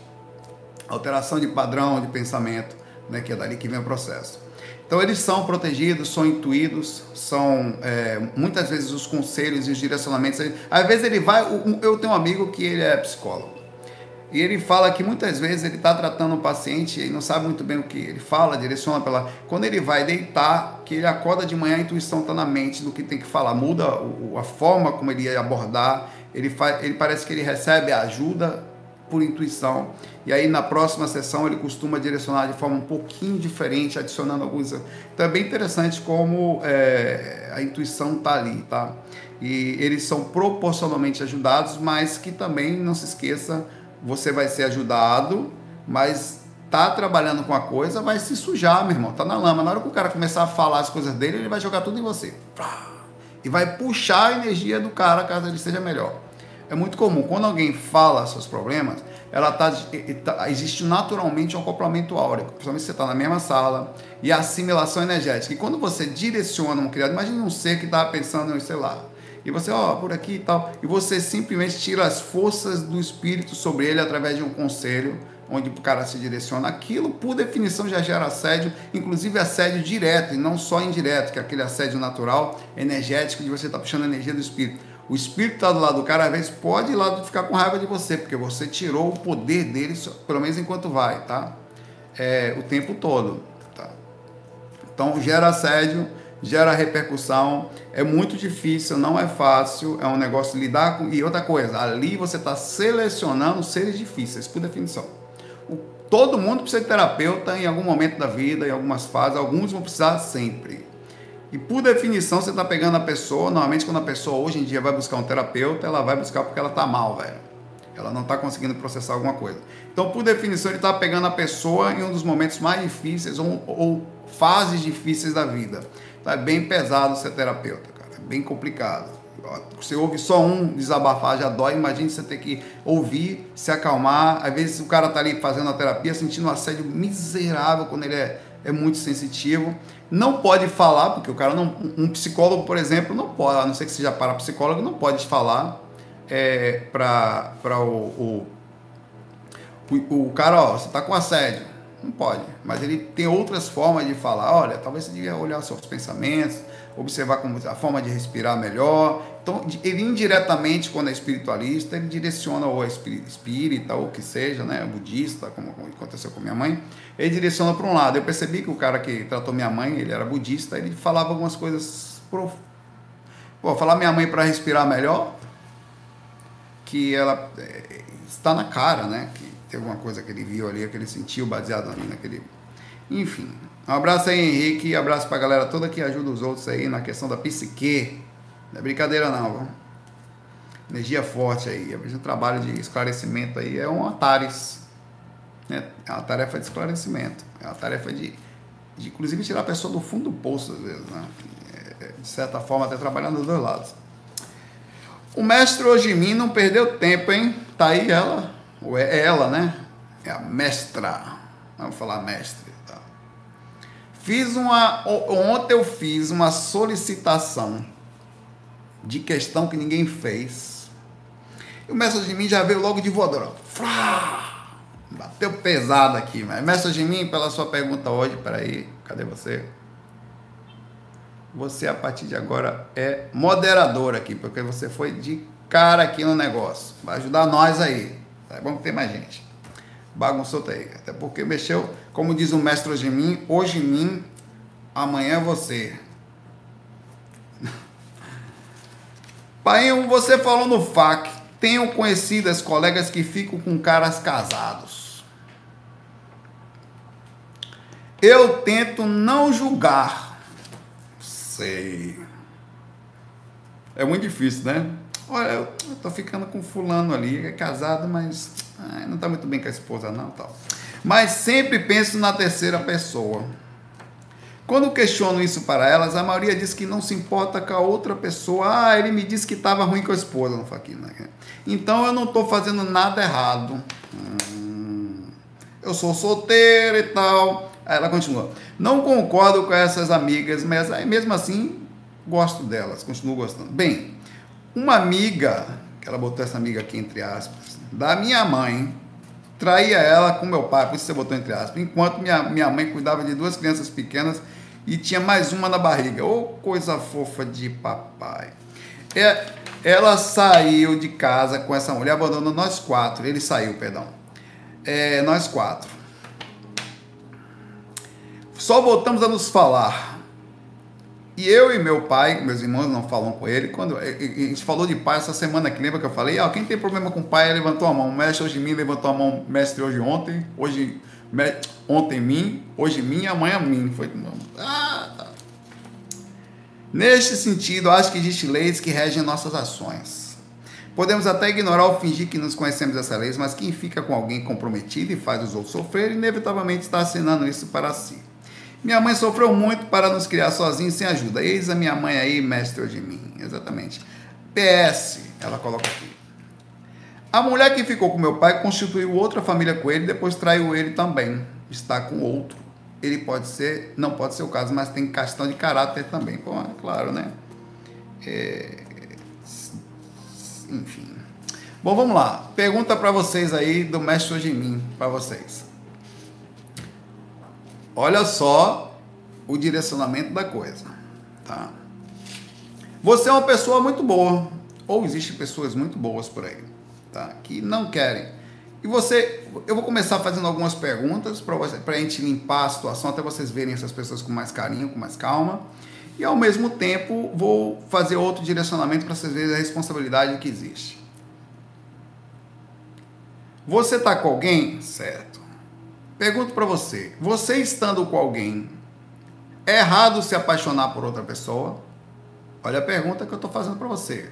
Alteração de padrão de pensamento, né, que é dali que vem o processo. Então eles são protegidos, são intuídos, são é, muitas vezes os conselhos e os direcionamentos. Às vezes ele vai, eu tenho um amigo que ele é psicólogo e ele fala que muitas vezes ele está tratando um paciente e não sabe muito bem o que ele fala, direciona pela. Quando ele vai deitar, que ele acorda de manhã, a intuição está na mente do que tem que falar, muda a forma como ele ia abordar. Ele, ele parece que ele recebe a ajuda por intuição. E aí na próxima sessão ele costuma direcionar de forma um pouquinho diferente, adicionando alguns. Então é bem interessante como é, a intuição está ali, tá? E eles são proporcionalmente ajudados, mas que também não se esqueça, você vai ser ajudado, mas tá trabalhando com a coisa, vai se sujar, meu irmão, tá na lama. Na hora que o cara começar a falar as coisas dele, ele vai jogar tudo em você. E vai puxar a energia do cara caso ele seja melhor. É muito comum, quando alguém fala seus problemas, ela tá, tá existe naturalmente um acoplamento áureo, principalmente se você está na mesma sala, e a assimilação energética. E quando você direciona um criado, imagine um ser que estava pensando em, sei lá, e você, ó, por aqui e tal, e você simplesmente tira as forças do espírito sobre ele através de um conselho, onde o cara se direciona. Aquilo, por definição, já gera assédio, inclusive assédio direto, e não só indireto, que é aquele assédio natural, energético, de você estar tá puxando a energia do espírito. O espírito está do lado do cara, às vezes pode ir lá ficar com raiva de você, porque você tirou o poder dele, pelo menos enquanto vai, tá? É, o tempo todo. Tá? Então gera assédio, gera repercussão, é muito difícil, não é fácil, é um negócio lidar com. E outra coisa, ali você está selecionando seres difíceis, por definição. O, todo mundo precisa de terapeuta em algum momento da vida, em algumas fases, alguns vão precisar sempre. E por definição, você está pegando a pessoa. Normalmente, quando a pessoa hoje em dia vai buscar um terapeuta, ela vai buscar porque ela está mal, velho. Ela não está conseguindo processar alguma coisa. Então, por definição, ele está pegando a pessoa em um dos momentos mais difíceis ou, ou fases difíceis da vida. Tá bem pesado ser terapeuta, cara. É bem complicado. Você ouve só um desabafar, já dói. Imagine você ter que ouvir, se acalmar. Às vezes o cara tá ali fazendo a terapia, sentindo um assédio miserável quando ele é, é muito sensitivo. Não pode falar, porque o cara não. Um psicólogo, por exemplo, não pode, a não ser que seja parapsicólogo, não pode falar é, para o, o, o, o cara, ó, você tá com assédio não pode. Mas ele tem outras formas de falar. Olha, talvez você devia olhar seus pensamentos, observar como a forma de respirar melhor. Então, ele indiretamente, quando é espiritualista, ele direciona ou é espírita ou que seja, né, budista, como aconteceu com minha mãe, ele direciona para um lado. Eu percebi que o cara que tratou minha mãe, ele era budista, ele falava algumas coisas prof... Vou falar minha mãe para respirar melhor, que ela é, está na cara, né? Que tem alguma coisa que ele viu ali, que ele sentiu baseado ali naquele. Enfim. Um abraço aí, Henrique. Abraço pra galera toda que ajuda os outros aí na questão da psique. Não é brincadeira não, viu? Energia forte aí. O trabalho de esclarecimento aí é um Atares. Né? É uma tarefa de esclarecimento. É uma tarefa de, de inclusive, tirar a pessoa do fundo do poço, às vezes, né? É, de certa forma, até trabalhando dos dois lados. O mestre Ojimi não perdeu tempo, hein? Tá aí ela ou é ela, né? É a mestra. Vamos falar mestre. Tá? Fiz uma. Ontem eu fiz uma solicitação de questão que ninguém fez. E o mestre mim já veio logo de voadora. Bateu pesado aqui, mas mestre de mim, pela sua pergunta hoje, peraí, cadê você? Você a partir de agora é moderador aqui, porque você foi de cara aqui no negócio. Vai ajudar nós aí. É bom que tem mais gente. Bagunçou tá aí. Até porque mexeu, como diz o mestre em mim, hoje em mim, amanhã é você. Painho, você falou no FAC. Tenho conhecidas colegas que ficam com caras casados. Eu tento não julgar. Sei. É muito difícil, né? Olha, eu tô ficando com fulano ali, é casado, mas ai, não tá muito bem com a esposa não, tal. Mas sempre penso na terceira pessoa. Quando questiono isso para elas, a maioria diz que não se importa com a outra pessoa. Ah, ele me disse que estava ruim com a esposa, não aqui, né? Então eu não estou fazendo nada errado. Hum, eu sou solteira e tal. Aí ela continua. Não concordo com essas amigas, mas mesmo assim gosto delas, continuo gostando. Bem, uma amiga, que ela botou essa amiga aqui entre aspas, da minha mãe, traía ela com meu pai, por isso você botou entre aspas, enquanto minha, minha mãe cuidava de duas crianças pequenas e tinha mais uma na barriga. Ô, oh, coisa fofa de papai. É, ela saiu de casa com essa mulher, abandonou nós quatro. Ele saiu, perdão. É, nós quatro. Só voltamos a nos falar e eu e meu pai, meus irmãos não falam com ele. Quando a gente falou de pai essa semana que lembra que eu falei, ah, quem tem problema com pai levantou a mão. Mestre hoje mim levantou a mão, mestre hoje ontem, hoje ontem mim, hoje mim, amanhã mim. Foi ah, tá. Neste sentido, acho que existem leis que regem nossas ações. Podemos até ignorar ou fingir que nos conhecemos dessas leis, mas quem fica com alguém comprometido e faz os outros sofrer, inevitavelmente está assinando isso para si. Minha mãe sofreu muito para nos criar sozinhos sem ajuda. Eis a minha mãe aí, mestre de mim. Exatamente. PS, ela coloca aqui. A mulher que ficou com meu pai constituiu outra família com ele, depois traiu ele também. Está com outro. Ele pode ser, não pode ser o caso, mas tem questão de caráter também. É claro, né? É... Enfim. Bom, vamos lá. Pergunta para vocês aí do mestre de mim, para vocês. Olha só o direcionamento da coisa, tá? Você é uma pessoa muito boa, ou existem pessoas muito boas por aí, tá? Que não querem. E você, eu vou começar fazendo algumas perguntas para a gente limpar a situação, até vocês verem essas pessoas com mais carinho, com mais calma. E ao mesmo tempo vou fazer outro direcionamento para vocês verem a responsabilidade que existe. Você está com alguém? Certo. Pergunto para você: você estando com alguém, É errado se apaixonar por outra pessoa? Olha a pergunta que eu estou fazendo para você.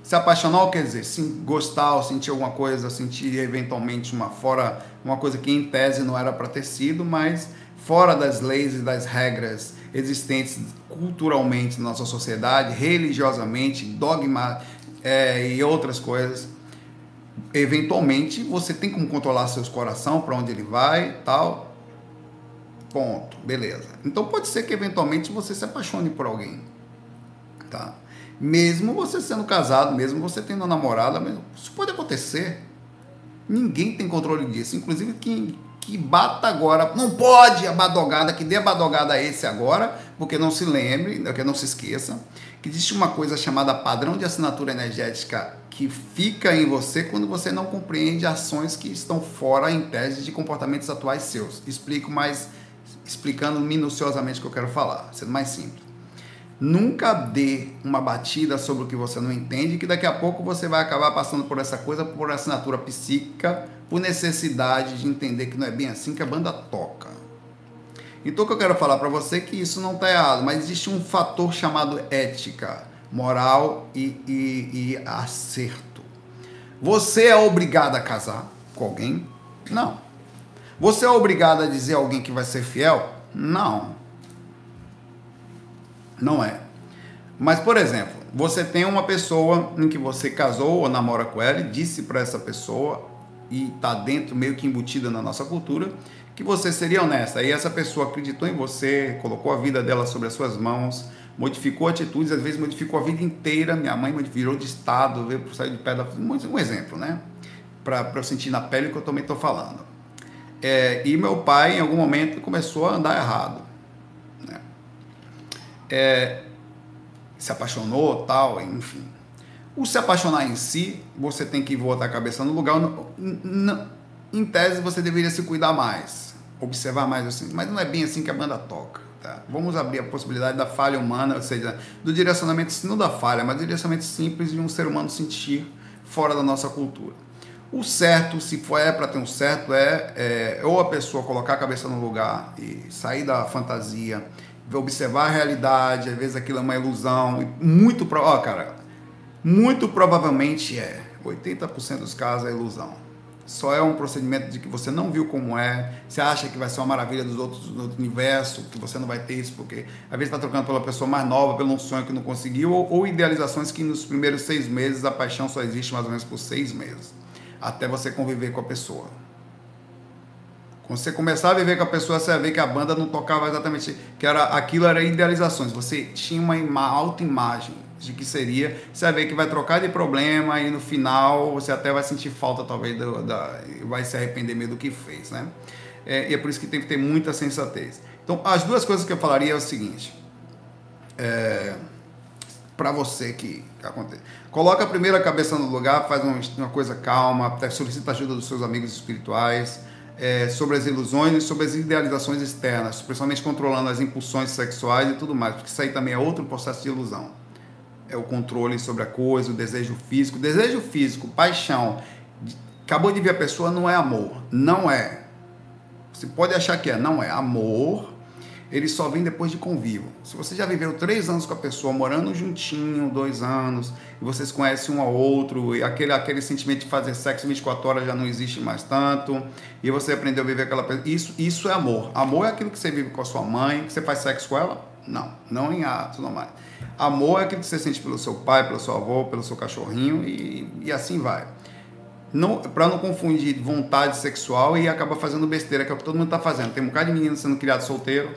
Se apaixonar quer dizer sim, gostar ou sentir alguma coisa, sentir eventualmente uma fora, uma coisa que em tese não era para ter sido, mas fora das leis e das regras existentes culturalmente na nossa sociedade, religiosamente, dogma é, e outras coisas. Eventualmente você tem como controlar seus coração para onde ele vai, tal. Ponto, beleza. Então pode ser que eventualmente você se apaixone por alguém, tá? Mesmo você sendo casado, mesmo você tendo namorada, isso pode acontecer. Ninguém tem controle disso. Inclusive, quem, que bata agora, não pode a badogada, que dê a badogada a esse agora, porque não se lembre, que não se esqueça, que existe uma coisa chamada padrão de assinatura energética que fica em você quando você não compreende ações que estão fora em tese de comportamentos atuais seus. Explico mais, explicando minuciosamente o que eu quero falar, sendo mais simples. Nunca dê uma batida sobre o que você não entende, que daqui a pouco você vai acabar passando por essa coisa por assinatura psíquica, por necessidade de entender que não é bem assim que a banda toca. Então o que eu quero falar para você é que isso não está errado, mas existe um fator chamado ética, moral e, e, e acerto. Você é obrigado a casar com alguém? Não. Você é obrigado a dizer a alguém que vai ser fiel? Não. Não é. Mas, por exemplo, você tem uma pessoa em que você casou ou namora com ela e disse para essa pessoa, e está dentro, meio que embutida na nossa cultura, que você seria honesta. E essa pessoa acreditou em você, colocou a vida dela sobre as suas mãos, modificou atitudes, às vezes modificou a vida inteira. Minha mãe virou de estado, veio sair de pé da. Um exemplo, né? Para eu sentir na pele o que eu também estou falando. É, e meu pai, em algum momento, começou a andar errado é, se apaixonou, tal, enfim. O se apaixonar em si, você tem que botar a cabeça no lugar. em tese, você deveria se cuidar mais, observar mais assim. Mas não é bem assim que a banda toca. Tá? Vamos abrir a possibilidade da falha humana, ou seja, do direcionamento, não da falha, mas do direcionamento simples de um ser humano sentir fora da nossa cultura. O certo, se for é para ter um certo, é, é ou a pessoa colocar a cabeça no lugar e sair da fantasia observar a realidade, às vezes aquilo é uma ilusão. Muito, ó, cara, muito provavelmente é. 80% dos casos é ilusão. Só é um procedimento de que você não viu como é, você acha que vai ser uma maravilha dos outros do outro universo, que você não vai ter isso, porque às vezes está trocando pela pessoa mais nova, pelo um sonho que não conseguiu, ou, ou idealizações que nos primeiros seis meses a paixão só existe mais ou menos por seis meses, até você conviver com a pessoa. Quando você começar a viver com a pessoa, você vai ver que a banda não tocava exatamente, que era aquilo era idealizações. Você tinha uma ima, autoimagem de que seria, você vai ver que vai trocar de problema e no final você até vai sentir falta talvez do, da, vai se arrepender meio do que fez, né? É, e é por isso que tem que ter muita sensatez. Então, as duas coisas que eu falaria é o seguinte: é, para você que, que acontece, coloca a primeira cabeça no lugar, faz uma, uma coisa calma, solicita ajuda dos seus amigos espirituais é, sobre as ilusões e sobre as idealizações externas, principalmente controlando as impulsões sexuais e tudo mais, porque isso aí também é outro processo de ilusão. É o controle sobre a coisa, o desejo físico. Desejo físico, paixão. Acabou de ver a pessoa, não é amor. Não é. Você pode achar que é, não é. Amor ele só vem depois de convívio. Se você já viveu três anos com a pessoa, morando juntinho, dois anos, e vocês conhecem um ao outro, e aquele, aquele sentimento de fazer sexo 24 horas já não existe mais tanto, e você aprendeu a viver aquela pessoa, isso, isso é amor. Amor é aquilo que você vive com a sua mãe, que você faz sexo com ela? Não, não em atos normais. Amor é aquilo que você sente pelo seu pai, pelo seu avô, pelo seu cachorrinho, e, e assim vai. Não, para não confundir vontade sexual e acaba fazendo besteira, que é o que todo mundo está fazendo. Tem um bocado de menino sendo criado solteiro,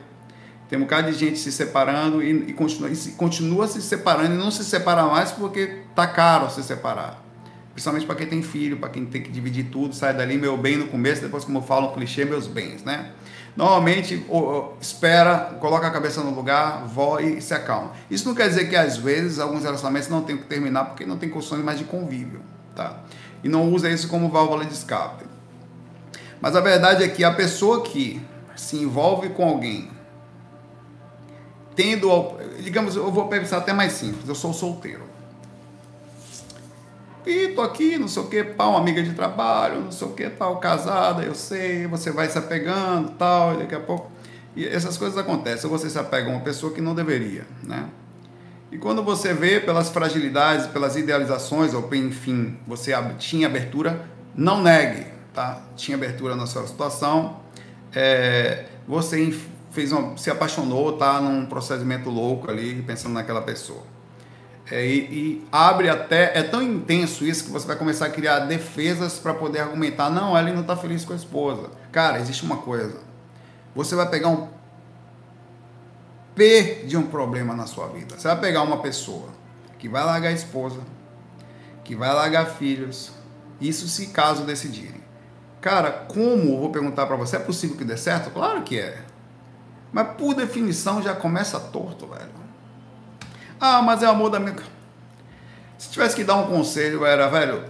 tem um bocado de gente se separando e, e, continua, e se, continua se separando e não se separa mais porque tá caro se separar. Principalmente para quem tem filho, para quem tem que dividir tudo, sai dali meu bem no começo, depois, como falo no clichê, meus bens, né? Normalmente, espera, coloca a cabeça no lugar, voa e se acalma. Isso não quer dizer que às vezes alguns relacionamentos não tem que terminar porque não tem condições mais de convívio, tá? E não usa isso como válvula de escape. Mas a verdade é que a pessoa que se envolve com alguém tendo, digamos, eu vou pensar até mais simples, eu sou solteiro. E tô aqui, não sei o que, uma amiga de trabalho, não sei o que, tal, casada, eu sei, você vai se apegando, tal, e daqui a pouco. E essas coisas acontecem, você se apega a uma pessoa que não deveria, né? E quando você vê pelas fragilidades, pelas idealizações, ou enfim, você tinha abertura, não negue, tá? Tinha abertura na sua situação, é, você fez uma, se apaixonou, tá num procedimento louco ali, pensando naquela pessoa. É, e, e, abre até, é tão intenso isso que você vai começar a criar defesas para poder argumentar, não, ele não está feliz com a esposa. Cara, existe uma coisa, você vai pegar um P de um problema na sua vida. Você vai pegar uma pessoa que vai largar a esposa, que vai largar filhos, isso se caso decidirem. Cara, como, vou perguntar para você, é possível que dê certo? Claro que é. Mas por definição já começa torto, velho. Ah, mas é o amor da minha. Se tivesse que dar um conselho, era, velho,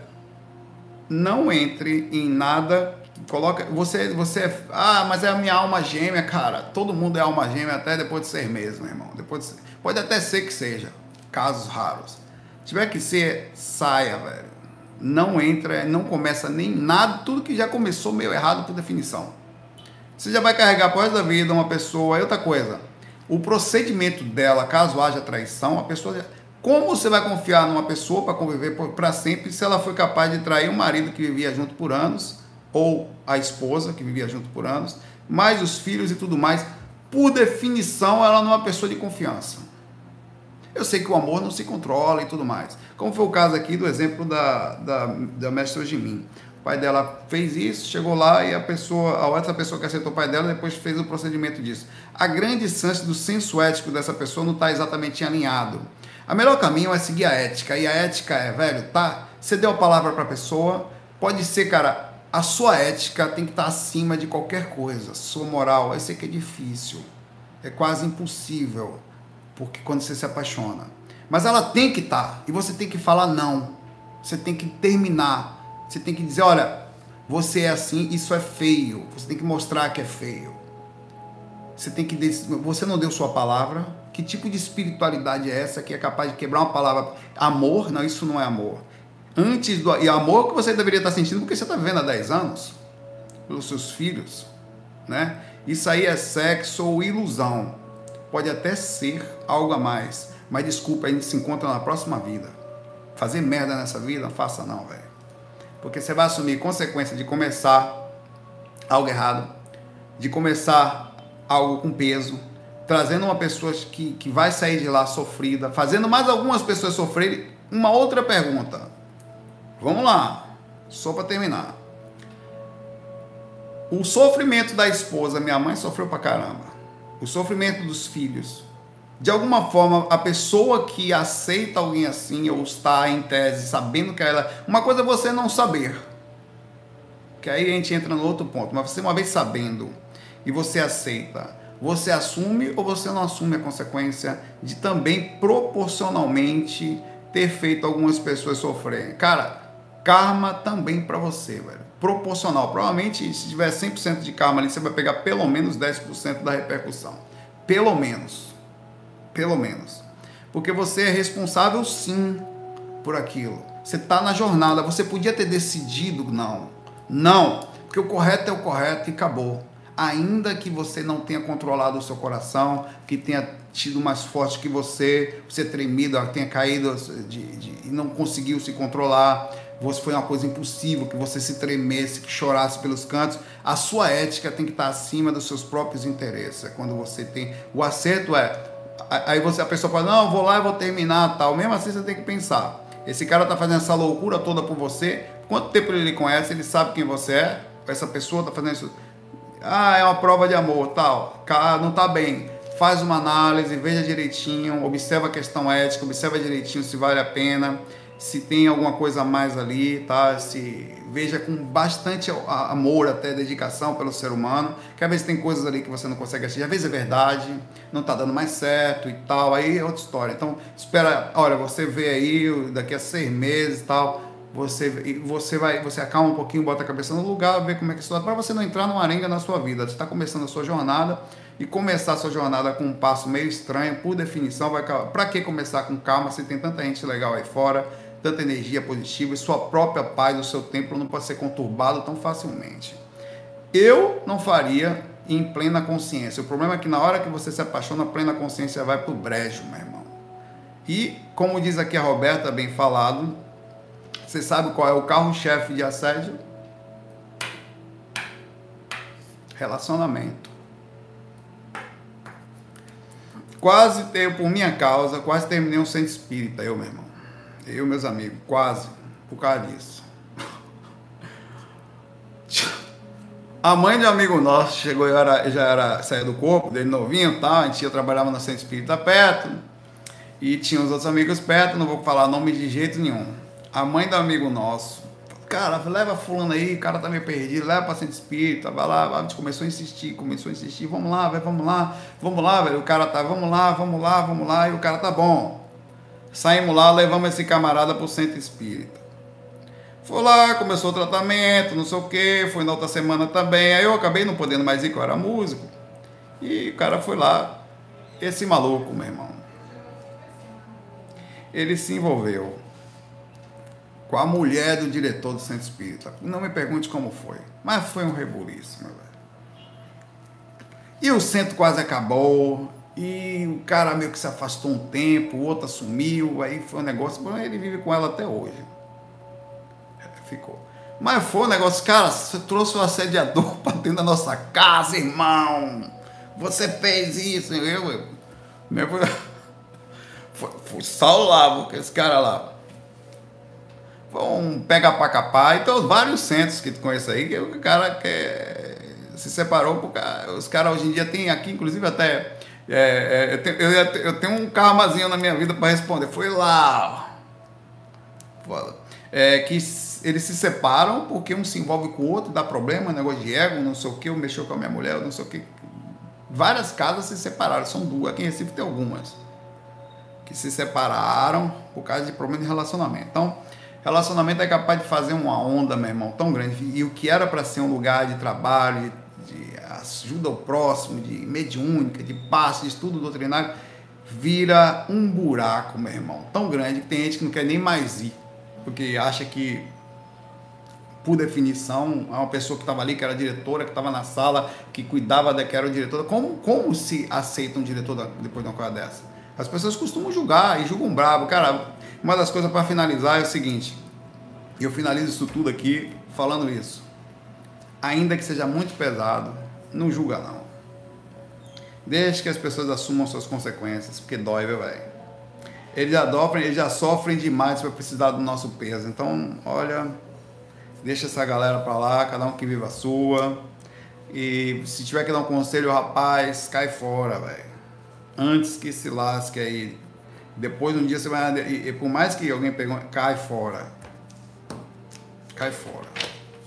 não entre em nada. Coloca. Você, você. É, ah, mas é a minha alma gêmea, cara. Todo mundo é alma gêmea até depois de ser mesmo, irmão. Depois de, pode até ser que seja. Casos raros. Se tiver que ser, saia, velho. Não entra, não começa nem nada, tudo que já começou meio errado por definição. Você já vai carregar após da vida uma pessoa. E outra coisa o procedimento dela, caso haja traição, a pessoa. Como você vai confiar numa pessoa para conviver para sempre se ela foi capaz de trair o marido que vivia junto por anos, ou a esposa que vivia junto por anos, mais os filhos e tudo mais? Por definição, ela não é uma pessoa de confiança. Eu sei que o amor não se controla e tudo mais. Como foi o caso aqui do exemplo da, da, da mestra mim. O pai dela fez isso, chegou lá e a pessoa, a outra pessoa que aceitou o pai dela depois fez o procedimento disso. A grande chance do senso ético dessa pessoa não está exatamente alinhado. A melhor caminho é seguir a ética. E a ética é, velho, tá? Você deu a palavra para a pessoa, pode ser, cara, a sua ética tem que estar tá acima de qualquer coisa. Sua moral, eu sei que é difícil, é quase impossível, porque quando você se apaixona. Mas ela tem que estar, tá, e você tem que falar não. Você tem que terminar você tem que dizer, olha, você é assim, isso é feio. Você tem que mostrar que é feio. Você tem que você não deu sua palavra. Que tipo de espiritualidade é essa que é capaz de quebrar uma palavra? Amor? Não, isso não é amor. Antes do e amor que você deveria estar sentindo porque você está vivendo há 10 anos pelos seus filhos, né? Isso aí é sexo ou ilusão. Pode até ser algo a mais, mas desculpa, a gente se encontra na próxima vida. Fazer merda nessa vida, faça não, velho. Porque você vai assumir consequência de começar algo errado, de começar algo com peso, trazendo uma pessoa que, que vai sair de lá sofrida, fazendo mais algumas pessoas sofrerem. Uma outra pergunta. Vamos lá, só para terminar. O sofrimento da esposa, minha mãe sofreu pra caramba. O sofrimento dos filhos, de alguma forma, a pessoa que aceita alguém assim, ou está em tese sabendo que ela. Uma coisa é você não saber. Que aí a gente entra no outro ponto. Mas você, uma vez sabendo e você aceita, você assume ou você não assume a consequência de também proporcionalmente ter feito algumas pessoas sofrerem? Cara, karma também para você, velho. Proporcional. Provavelmente, se tiver 100% de karma ali, você vai pegar pelo menos 10% da repercussão. Pelo menos pelo menos. Porque você é responsável sim por aquilo. Você está na jornada, você podia ter decidido não. Não, porque o correto é o correto e acabou. Ainda que você não tenha controlado o seu coração, que tenha tido mais forte que você, você tremido, tenha caído e não conseguiu se controlar, você foi uma coisa impossível, que você se tremesse, que chorasse pelos cantos, a sua ética tem que estar acima dos seus próprios interesses. É quando você tem. O acerto é Aí você, a pessoa fala, não, vou lá e vou terminar tal. Mesmo assim você tem que pensar. Esse cara tá fazendo essa loucura toda por você. Quanto tempo ele conhece? Ele sabe quem você é? Essa pessoa tá fazendo isso. Ah, é uma prova de amor, tal. Não tá bem. Faz uma análise, veja direitinho, observa a questão ética, observa direitinho se vale a pena se tem alguma coisa a mais ali, tá? Se veja com bastante amor, até dedicação pelo ser humano, que às vezes tem coisas ali que você não consegue assistir, às vezes é verdade, não tá dando mais certo e tal, aí é outra história. Então, espera, olha, você vê aí daqui a seis meses e tal, você, você vai, você acalma um pouquinho, bota a cabeça no lugar, vê como é que está, para você não entrar numa arenga na sua vida. Você está começando a sua jornada e começar a sua jornada com um passo meio estranho, por definição, vai para que começar com calma se tem tanta gente legal aí fora? Tanta energia positiva e sua própria paz, o seu templo não pode ser conturbado tão facilmente. Eu não faria em plena consciência. O problema é que na hora que você se apaixona, a plena consciência vai pro brejo, meu irmão. E, como diz aqui a Roberta, bem falado, você sabe qual é o carro-chefe de assédio? Relacionamento. Quase tenho, por minha causa, quase terminei um centro espírita, eu, meu irmão. Eu, meus amigos, quase, por causa disso. A mãe de um amigo nosso chegou e era, já era sair do corpo, dele novinho e tal, a gente ia trabalhava no centro espírita perto, e tinha os outros amigos perto, não vou falar nome de jeito nenhum. A mãe do amigo nosso, cara, leva fulano aí, o cara tá meio perdido, leva para centro espírita, vai lá, a gente começou a insistir, começou a insistir, vamos lá, velho, vamos lá, vamos lá, velho, o cara tá, vamos lá, vamos lá, vamos lá, e o cara tá bom. Saímos lá, levamos esse camarada pro centro espírita. Foi lá, começou o tratamento, não sei o que, foi na outra semana também. Aí eu acabei não podendo mais ir, que eu era músico. E o cara foi lá. Esse maluco, meu irmão. Ele se envolveu com a mulher do diretor do centro espírita. Não me pergunte como foi, mas foi um rebuliço, meu velho. E o centro quase acabou. E o cara meio que se afastou um tempo, o outro assumiu, aí foi um negócio. Bom, ele vive com ela até hoje ficou. Mas foi um negócio, cara, você trouxe o um assediador para dentro da nossa casa, irmão. Você fez isso. Eu, eu, meu, foi, foi Saulo esse cara lá. Foi um pega pra capar. Então, vários centros que tu conhece aí, que o cara que se separou. Os caras hoje em dia tem aqui, inclusive até. É, é, eu, tenho, eu, eu, tenho, um karmazinho na minha vida para responder. Foi lá. Foda. É, que eles se separam porque um se envolve com o outro, dá problema, negócio de ego, não sei o que, eu mexeu com a minha mulher, não sei o que. Várias casas se separaram, são duas, aqui em Recife tem algumas que se separaram por causa de problema de relacionamento. Então, relacionamento é capaz de fazer uma onda, meu irmão, tão grande. E o que era para ser um lugar de trabalho, de, ajuda ao próximo, de mediúnica, de passe, de estudo doutrinário, vira um buraco, meu irmão, tão grande que tem gente que não quer nem mais ir, porque acha que por definição, é uma pessoa que estava ali, que era diretora, que estava na sala, que cuidava da que era diretora. Como, como se aceita um diretor depois de uma coisa dessa? As pessoas costumam julgar e julgam bravo. Cara, uma das coisas para finalizar é o seguinte, e eu finalizo isso tudo aqui falando isso. Ainda que seja muito pesado, não julga não. Deixe que as pessoas assumam suas consequências, porque dói, velho. Eles sofrem, eles já sofrem demais para precisar do nosso peso. Então, olha, Deixa essa galera pra lá, cada um que viva a sua. E se tiver que dar um conselho, rapaz, cai fora, velho. Antes que se lasque aí. Depois um dia você vai. E, e por mais que alguém pergunte, cai fora. Cai fora.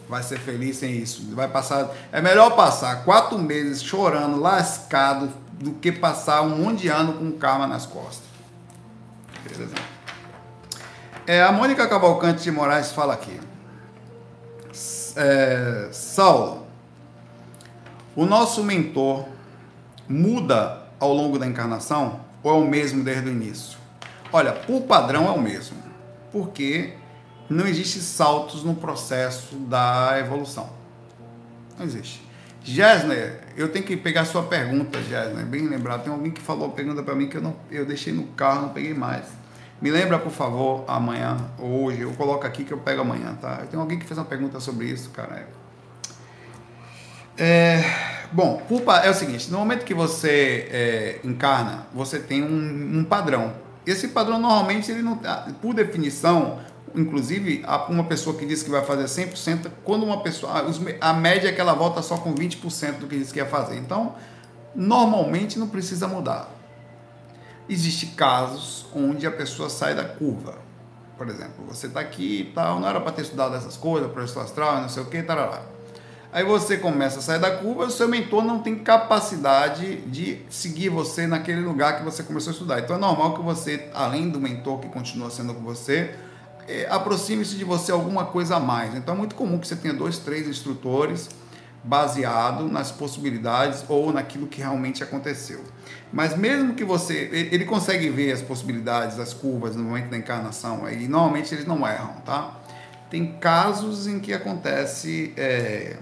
Vai ser feliz sem isso. Vai passar. É melhor passar quatro meses chorando, lascado, do que passar um monte de ano com karma nas costas. Beleza? É, a Mônica Cavalcante de Moraes fala aqui é, Saulo, o nosso mentor muda ao longo da encarnação ou é o mesmo desde o início? Olha, por padrão é o mesmo, porque não existe saltos no processo da evolução. Não existe. Gessner, eu tenho que pegar sua pergunta, Gessner, bem lembrado. Tem alguém que falou pergunta para mim que eu, não, eu deixei no carro, não peguei mais. Me lembra, por favor, amanhã, hoje, eu coloco aqui que eu pego amanhã, tá? Tem alguém que fez uma pergunta sobre isso, cara. É, bom, é o seguinte, no momento que você é, encarna, você tem um, um, padrão. Esse padrão, normalmente, ele não tá, por definição, inclusive, uma pessoa que diz que vai fazer 100%, quando uma pessoa, a média é que ela volta só com 20% do que diz que ia fazer. Então, normalmente não precisa mudar. Existem casos onde a pessoa sai da curva. Por exemplo, você está aqui e tal, não era para ter estudado essas coisas, projeção astral, não sei o que, tarará. Aí você começa a sair da curva, o seu mentor não tem capacidade de seguir você naquele lugar que você começou a estudar. Então é normal que você, além do mentor que continua sendo com você, eh, aproxime-se de você alguma coisa a mais. Então é muito comum que você tenha dois, três instrutores baseado nas possibilidades ou naquilo que realmente aconteceu. Mas mesmo que você, ele consegue ver as possibilidades, as curvas no momento da encarnação, e normalmente eles não erram, tá? Tem casos em que acontece é,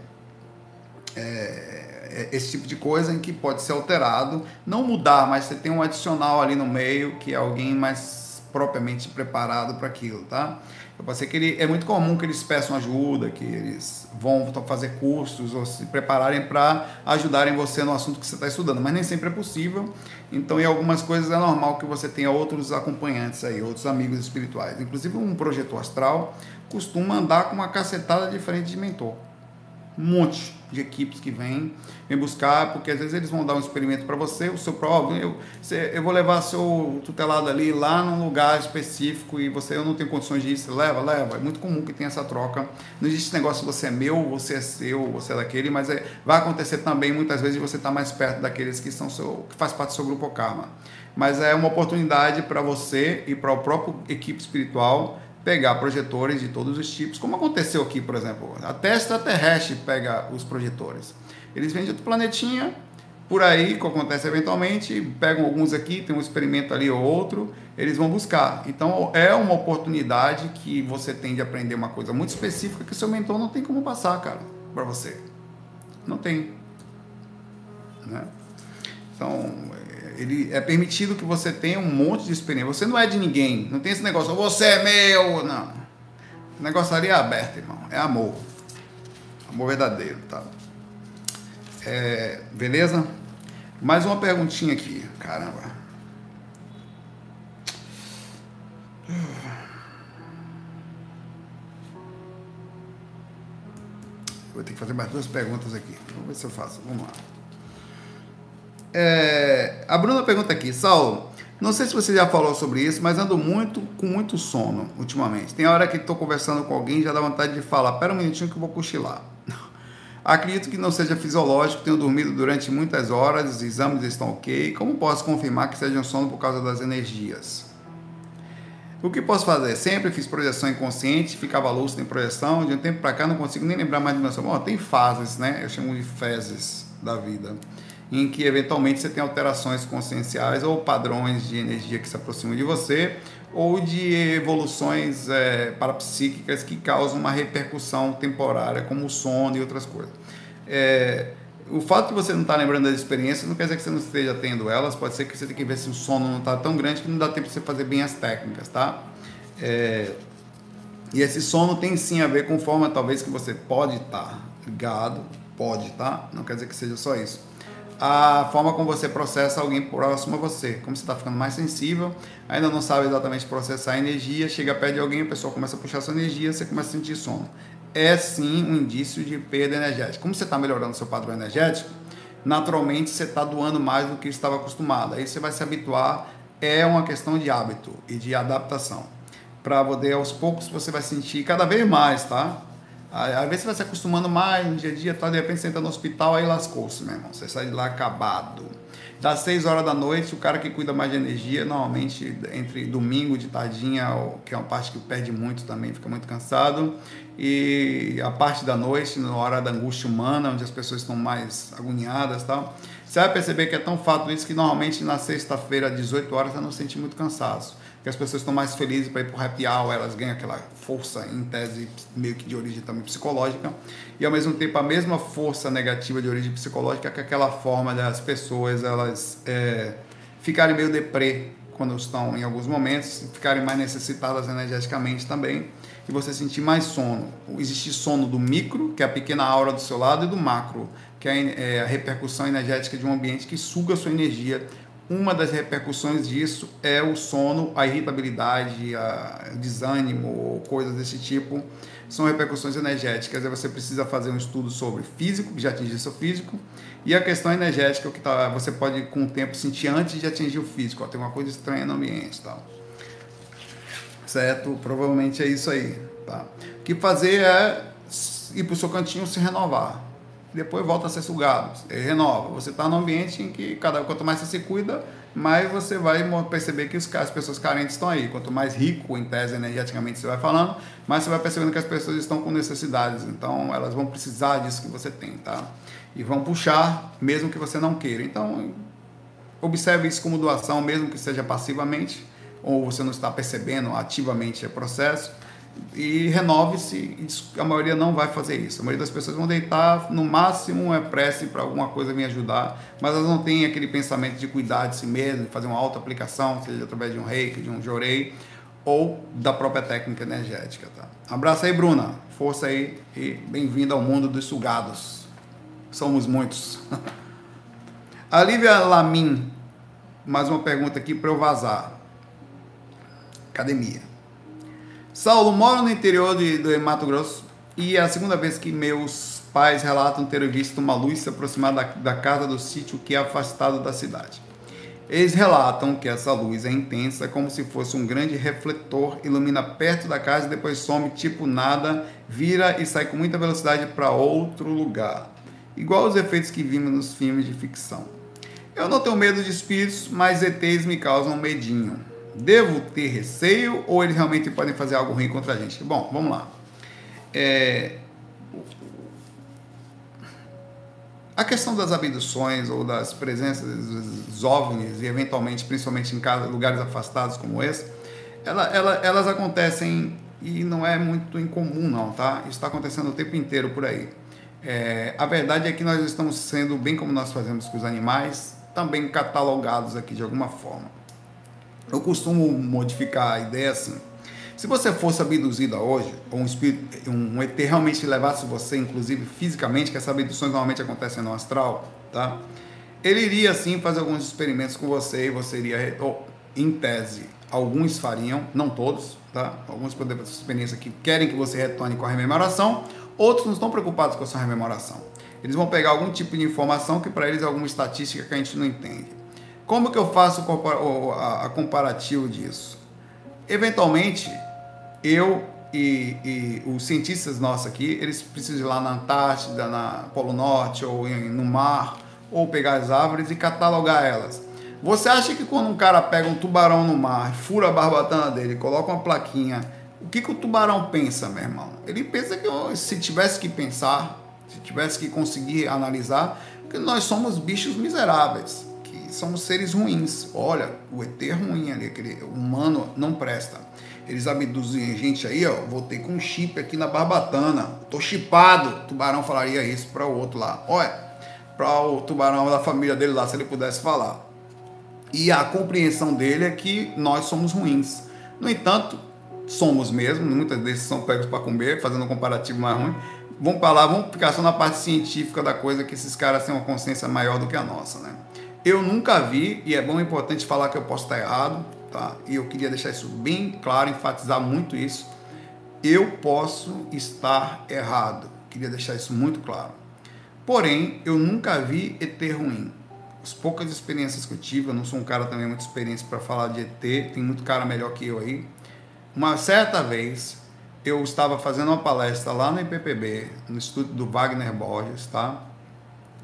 é, é, esse tipo de coisa em que pode ser alterado, não mudar, mas você tem um adicional ali no meio que é alguém mais propriamente preparado para aquilo, tá? Eu passei que ele, é muito comum que eles peçam ajuda, que eles vão fazer cursos ou se prepararem para ajudarem você no assunto que você está estudando, mas nem sempre é possível. Então, em algumas coisas é normal que você tenha outros acompanhantes aí, outros amigos espirituais. Inclusive, um projetor astral costuma andar com uma cacetada diferente de mentor um monte de equipes que vêm, vem buscar, porque às vezes eles vão dar um experimento para você, o seu próprio, eu, eu vou levar seu tutelado ali lá num lugar específico e você, eu não tenho condições de ir, você leva, leva. É muito comum que tenha essa troca. Não existe negócio você é meu, você é seu, você é daquele, mas é, vai acontecer também muitas vezes você estar tá mais perto daqueles que são seu, que faz parte do seu grupo Karma. Mas é uma oportunidade para você e para o próprio equipe espiritual pegar projetores de todos os tipos, como aconteceu aqui, por exemplo. Até extraterrestre pega os projetores. Eles vêm de outro planetinha, por aí, que acontece eventualmente, pegam alguns aqui, tem um experimento ali ou outro, eles vão buscar. Então é uma oportunidade que você tem de aprender uma coisa muito específica que seu mentor não tem como passar, cara, para você. Não tem. Né? Então, ele é permitido que você tenha um monte de experiência. Você não é de ninguém. Não tem esse negócio, você é meu. Não. O negócio ali é aberto, irmão. É amor. Amor verdadeiro, tá? É, beleza? Mais uma perguntinha aqui. Caramba. Vou ter que fazer mais duas perguntas aqui. Vamos ver se eu faço. Vamos lá. É, a Bruna pergunta aqui, Saulo, não sei se você já falou sobre isso, mas ando muito com muito sono ultimamente. Tem hora que estou conversando com alguém já dá vontade de falar, pera um minutinho que eu vou cochilar. Acredito que não seja fisiológico, tenho dormido durante muitas horas, os exames estão ok. Como posso confirmar que seja um sono por causa das energias? O que posso fazer? Sempre fiz projeção inconsciente, ficava lúcido em projeção. De um tempo para cá não consigo nem lembrar mais de meu sono. Bom, tem fases, né? Eu chamo de fezes da vida em que eventualmente você tem alterações conscienciais ou padrões de energia que se aproximam de você, ou de evoluções é, parapsíquicas que causam uma repercussão temporária, como o sono e outras coisas. É, o fato de você não estar lembrando das experiências não quer dizer que você não esteja tendo elas, pode ser que você tenha que ver se o sono não está tão grande que não dá tempo de você fazer bem as técnicas, tá? É, e esse sono tem sim a ver com forma talvez que você pode estar ligado, pode, tá? Não quer dizer que seja só isso a forma como você processa alguém próximo a você. Como você está ficando mais sensível, ainda não sabe exatamente processar a energia, chega perto de alguém, a pessoa começa a puxar sua energia, você começa a sentir sono. É sim um indício de perda energética. Como você está melhorando seu padrão energético, naturalmente você está doando mais do que estava acostumado. Aí você vai se habituar. É uma questão de hábito e de adaptação. Para poder, aos poucos, você vai sentir cada vez mais, tá? Às vezes você vai se acostumando mais no dia a dia, tá? de repente você entra no hospital, aí lascou-se, meu irmão. Você sai de lá acabado. Das 6 horas da noite, o cara que cuida mais de energia, normalmente entre domingo de tardinha, que é uma parte que perde muito também, fica muito cansado, e a parte da noite, na hora da angústia humana, onde as pessoas estão mais agoniadas tal, você vai perceber que é tão fato isso que normalmente na sexta-feira, às 18 horas, você não sente muito cansaço que as pessoas estão mais felizes para ir para o happy hour, elas ganham aquela força em tese meio que de origem também psicológica, e ao mesmo tempo a mesma força negativa de origem psicológica que aquela forma das pessoas elas é, ficarem meio deprê quando estão em alguns momentos, ficarem mais necessitadas energeticamente também, e você sentir mais sono. Existe sono do micro, que é a pequena aura do seu lado, e do macro, que é a repercussão energética de um ambiente que suga a sua energia uma das repercussões disso é o sono, a irritabilidade, a desânimo coisas desse tipo. São repercussões energéticas. Aí você precisa fazer um estudo sobre físico, que já atingiu seu físico, e a questão energética, que tá, você pode com o tempo sentir antes de atingir o físico. Ó, tem uma coisa estranha no ambiente. Tal. Certo? Provavelmente é isso aí. Tá? O que fazer é ir para o seu cantinho se renovar depois volta a ser sugado, renova. Você está num ambiente em que cada quanto mais você se cuida, mais você vai perceber que os, as pessoas carentes estão aí. Quanto mais rico, em tese, energeticamente você vai falando, mais você vai percebendo que as pessoas estão com necessidades. Então, elas vão precisar disso que você tem, tá? E vão puxar, mesmo que você não queira. Então, observe isso como doação, mesmo que seja passivamente, ou você não está percebendo ativamente o processo e renove-se. A maioria não vai fazer isso. A maioria das pessoas vão deitar, no máximo é prece para alguma coisa me ajudar, mas elas não têm aquele pensamento de cuidar de si mesmo, de fazer uma auto-aplicação, seja através de um reiki, de um jorei ou da própria técnica energética. Tá? Abraço aí, Bruna. Força aí e bem-vinda ao mundo dos sugados. Somos muitos. A Lívia Lamin, mais uma pergunta aqui para eu vazar. Academia. Saulo, moro no interior de, do Mato Grosso e é a segunda vez que meus pais relatam terem visto uma luz se aproximar da, da casa do sítio que é afastado da cidade. Eles relatam que essa luz é intensa, como se fosse um grande refletor, ilumina perto da casa e depois some tipo nada, vira e sai com muita velocidade para outro lugar. Igual os efeitos que vimos nos filmes de ficção. Eu não tenho medo de espíritos, mas ETs me causam medinho. Devo ter receio ou eles realmente podem fazer algo ruim contra a gente? Bom, vamos lá. É... A questão das abduções ou das presenças dos OVNIs e eventualmente, principalmente em casa, lugares afastados como esse, ela, ela, elas acontecem e não é muito incomum não, tá? Isso está acontecendo o tempo inteiro por aí. É, a verdade é que nós estamos sendo, bem como nós fazemos com os animais, também catalogados aqui de alguma forma. Eu costumo modificar a ideia assim. Se você fosse abduzida hoje, ou um, espírito, um ET realmente levasse você, inclusive fisicamente, que essas abduções normalmente acontecem no astral, tá? Ele iria sim fazer alguns experimentos com você e você iria, ou, em tese, alguns fariam, não todos, tá? Alguns podem fazer experiência que querem que você retorne com a rememoração, outros não estão preocupados com a sua rememoração. Eles vão pegar algum tipo de informação que para eles é alguma estatística que a gente não entende. Como que eu faço a comparativo disso? Eventualmente, eu e, e, os cientistas nossos aqui, eles precisam ir lá na Antártida, na Polo Norte, ou em, no mar, ou pegar as árvores e catalogar elas. Você acha que quando um cara pega um tubarão no mar, fura a barbatana dele, coloca uma plaquinha, o que, que o tubarão pensa, meu irmão? Ele pensa que se tivesse que pensar, se tivesse que conseguir analisar, que nós somos bichos miseráveis, somos seres ruins. Olha, o ET é ruim ali, aquele humano não presta. Eles abduzem gente aí, ó, voltei com um chip aqui na barbatana, tô chipado. Tubarão falaria isso para o outro lá. Olha, para o tubarão da família dele lá, se ele pudesse falar. E a compreensão dele é que nós somos ruins. No entanto, somos mesmo, muitas vezes são pegos para comer, fazendo um comparativo mais ruim, vamos para lá, vamos ficar só na parte científica da coisa, que esses caras têm uma consciência maior do que a nossa, né? Eu nunca vi, e é bom e importante falar que eu posso estar errado, tá? E eu queria deixar isso bem claro, enfatizar muito isso. Eu posso estar errado, queria deixar isso muito claro. Porém, eu nunca vi ET ruim. As poucas experiências que eu tive, eu não sou um cara também muito experiente para falar de ET, tem muito cara melhor que eu aí. Uma certa vez, eu estava fazendo uma palestra lá no IPPB, no estúdio do Wagner Borges, tá?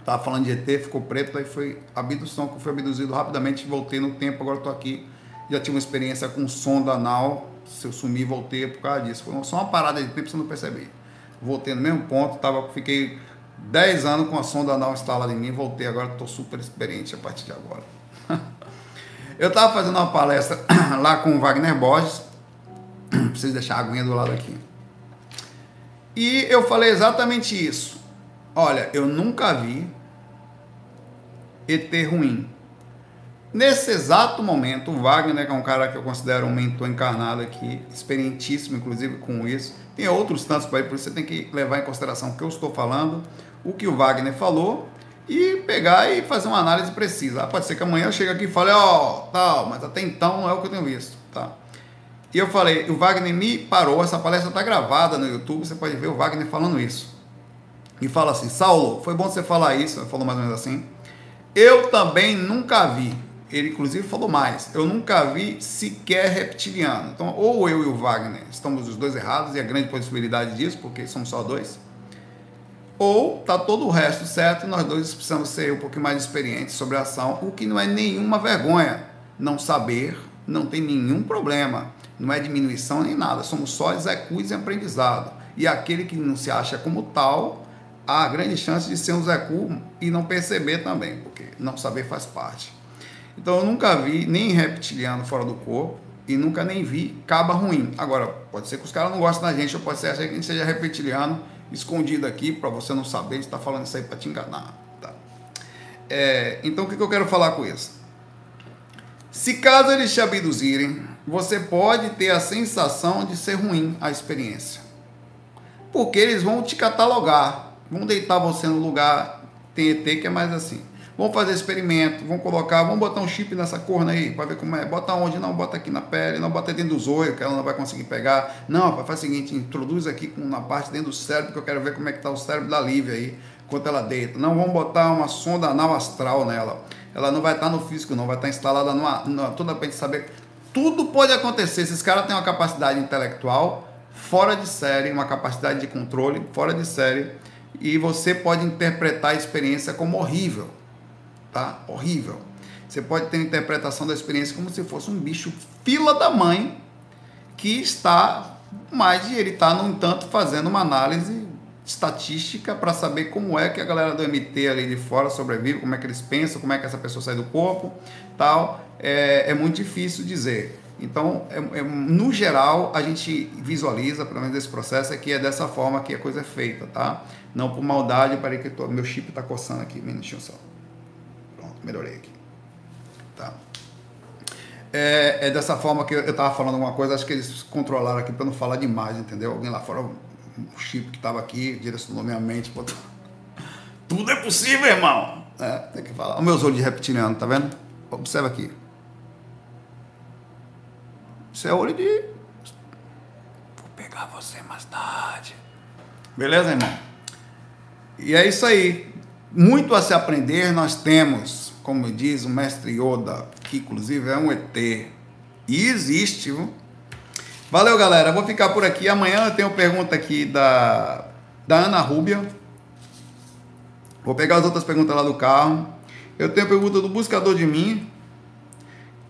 Tava falando de ET, ficou preto, aí foi abdução, que fui abduzido rapidamente, voltei no tempo, agora estou aqui. Já tive uma experiência com sonda anal, se eu sumi, voltei por causa disso. Foi só uma parada de tempo, você não perceber. Voltei no mesmo ponto, tava, fiquei 10 anos com a sonda anal instalada em mim, voltei agora, estou super experiente a partir de agora. eu estava fazendo uma palestra lá com o Wagner Borges, Preciso deixar a aguinha do lado aqui. E eu falei exatamente isso. Olha, eu nunca vi ET ruim. Nesse exato momento, o Wagner, que é um cara que eu considero um mentor encarnado aqui, experientíssimo, inclusive, com isso. Tem outros tantos para por isso você tem que levar em consideração o que eu estou falando, o que o Wagner falou, e pegar e fazer uma análise precisa. Ah, pode ser que amanhã eu chegue aqui e fale, ó, oh, tal, mas até então não é o que eu tenho visto, tá? E eu falei, o Wagner me parou, essa palestra está gravada no YouTube, você pode ver o Wagner falando isso. E fala assim, Saulo, foi bom você falar isso, falou mais ou menos assim. Eu também nunca vi, ele inclusive falou mais, eu nunca vi sequer reptiliano. Então, ou eu e o Wagner estamos os dois errados, e a grande possibilidade disso, porque somos só dois, ou tá todo o resto certo, e nós dois precisamos ser um pouquinho mais experientes sobre a ação, o que não é nenhuma vergonha. Não saber não tem nenhum problema não é diminuição nem nada, somos só execus e aprendizado. E aquele que não se acha como tal, há grande chance de ser um zecu e não perceber também, não saber faz parte. Então eu nunca vi nem reptiliano fora do corpo, e nunca nem vi caba ruim. Agora, pode ser que os caras não gostem da gente, ou pode ser que a gente seja reptiliano, escondido aqui, para você não saber, a gente está falando isso aí para te enganar. Tá? É, então, o que, que eu quero falar com isso? Se caso eles te abduzirem, você pode ter a sensação de ser ruim a experiência. Porque eles vão te catalogar, vão deitar você no lugar, tem ET que é mais assim. Vamos fazer experimento, vamos colocar, vamos botar um chip nessa corna aí, para ver como é. Bota onde? Não, bota aqui na pele, não, bota dentro do zoio, que ela não vai conseguir pegar. Não, faz o seguinte, introduz aqui na parte dentro do cérebro, que eu quero ver como é que tá o cérebro da Lívia aí, enquanto ela deita. Não, vamos botar uma sonda anal astral nela. Ela não vai estar tá no físico, não, vai estar tá instalada numa, numa toda pra gente saber. Tudo pode acontecer. Esses caras têm uma capacidade intelectual fora de série, uma capacidade de controle fora de série, e você pode interpretar a experiência como horrível tá? Horrível. Você pode ter a interpretação da experiência como se fosse um bicho fila da mãe que está, mas ele está, no entanto, fazendo uma análise estatística para saber como é que a galera do MT ali de fora sobrevive, como é que eles pensam, como é que essa pessoa sai do corpo, tal. É, é muito difícil dizer. Então, é, é, no geral, a gente visualiza, pelo menos esse processo, é que é dessa forma que a coisa é feita, tá? Não por maldade, para que tô, meu chip está coçando aqui, minutinho só melhorei aqui. Tá. É, é dessa forma que eu estava falando alguma coisa, acho que eles controlaram aqui para não falar demais, entendeu? Alguém lá fora, o chip que estava aqui, direcionou minha mente, botou... Tudo é possível, irmão! É, tem que falar. Olha meus olhos de reptiliano, tá vendo? Observa aqui. Isso é olho de. Vou pegar você mais tarde. Beleza, irmão? E é isso aí. Muito a se aprender nós temos como diz o mestre Yoda, que inclusive é um ET. E existe, viu? Valeu, galera. Vou ficar por aqui. Amanhã eu tenho pergunta aqui da, da Ana Rúbia. Vou pegar as outras perguntas lá do carro. Eu tenho pergunta do Buscador de Mim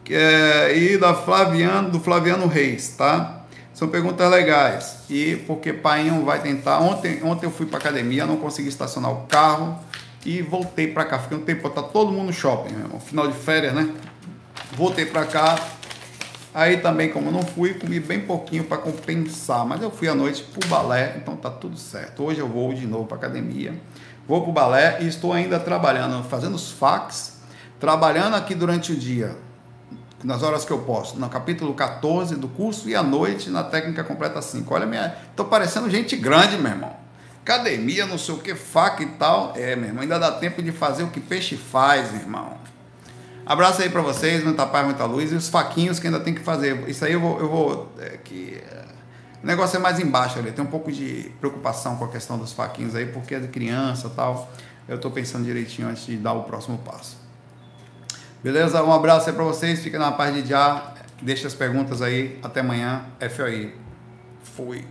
é, e da Flaviano, do Flaviano Reis, tá? São perguntas legais. E porque Painho vai tentar. Ontem, ontem eu fui para academia, não consegui estacionar o carro e voltei para cá. Fiquei um tempo, tá todo mundo no shopping, no final de férias, né? Voltei para cá. Aí também, como não fui, comi bem pouquinho para compensar. Mas eu fui à noite pro balé, então tá tudo certo. Hoje eu vou de novo para academia. Vou pro balé e estou ainda trabalhando, fazendo os fax, trabalhando aqui durante o dia, nas horas que eu posso, no capítulo 14 do curso e à noite na técnica completa 5. Olha minha, tô parecendo gente grande, meu irmão academia, não sei o que, faca e tal. É, meu irmão, ainda dá tempo de fazer o que peixe faz, irmão. Abraço aí para vocês, muita paz, muita luz. E os faquinhos que ainda tem que fazer. Isso aí eu vou. Eu vou é, que, é, o negócio é mais embaixo ali. Tem um pouco de preocupação com a questão dos faquinhos aí, porque é de criança tal. Eu estou pensando direitinho antes de dar o próximo passo. Beleza? Um abraço aí para vocês. Fica na paz de já. Deixa as perguntas aí. Até amanhã. FOI. Fui.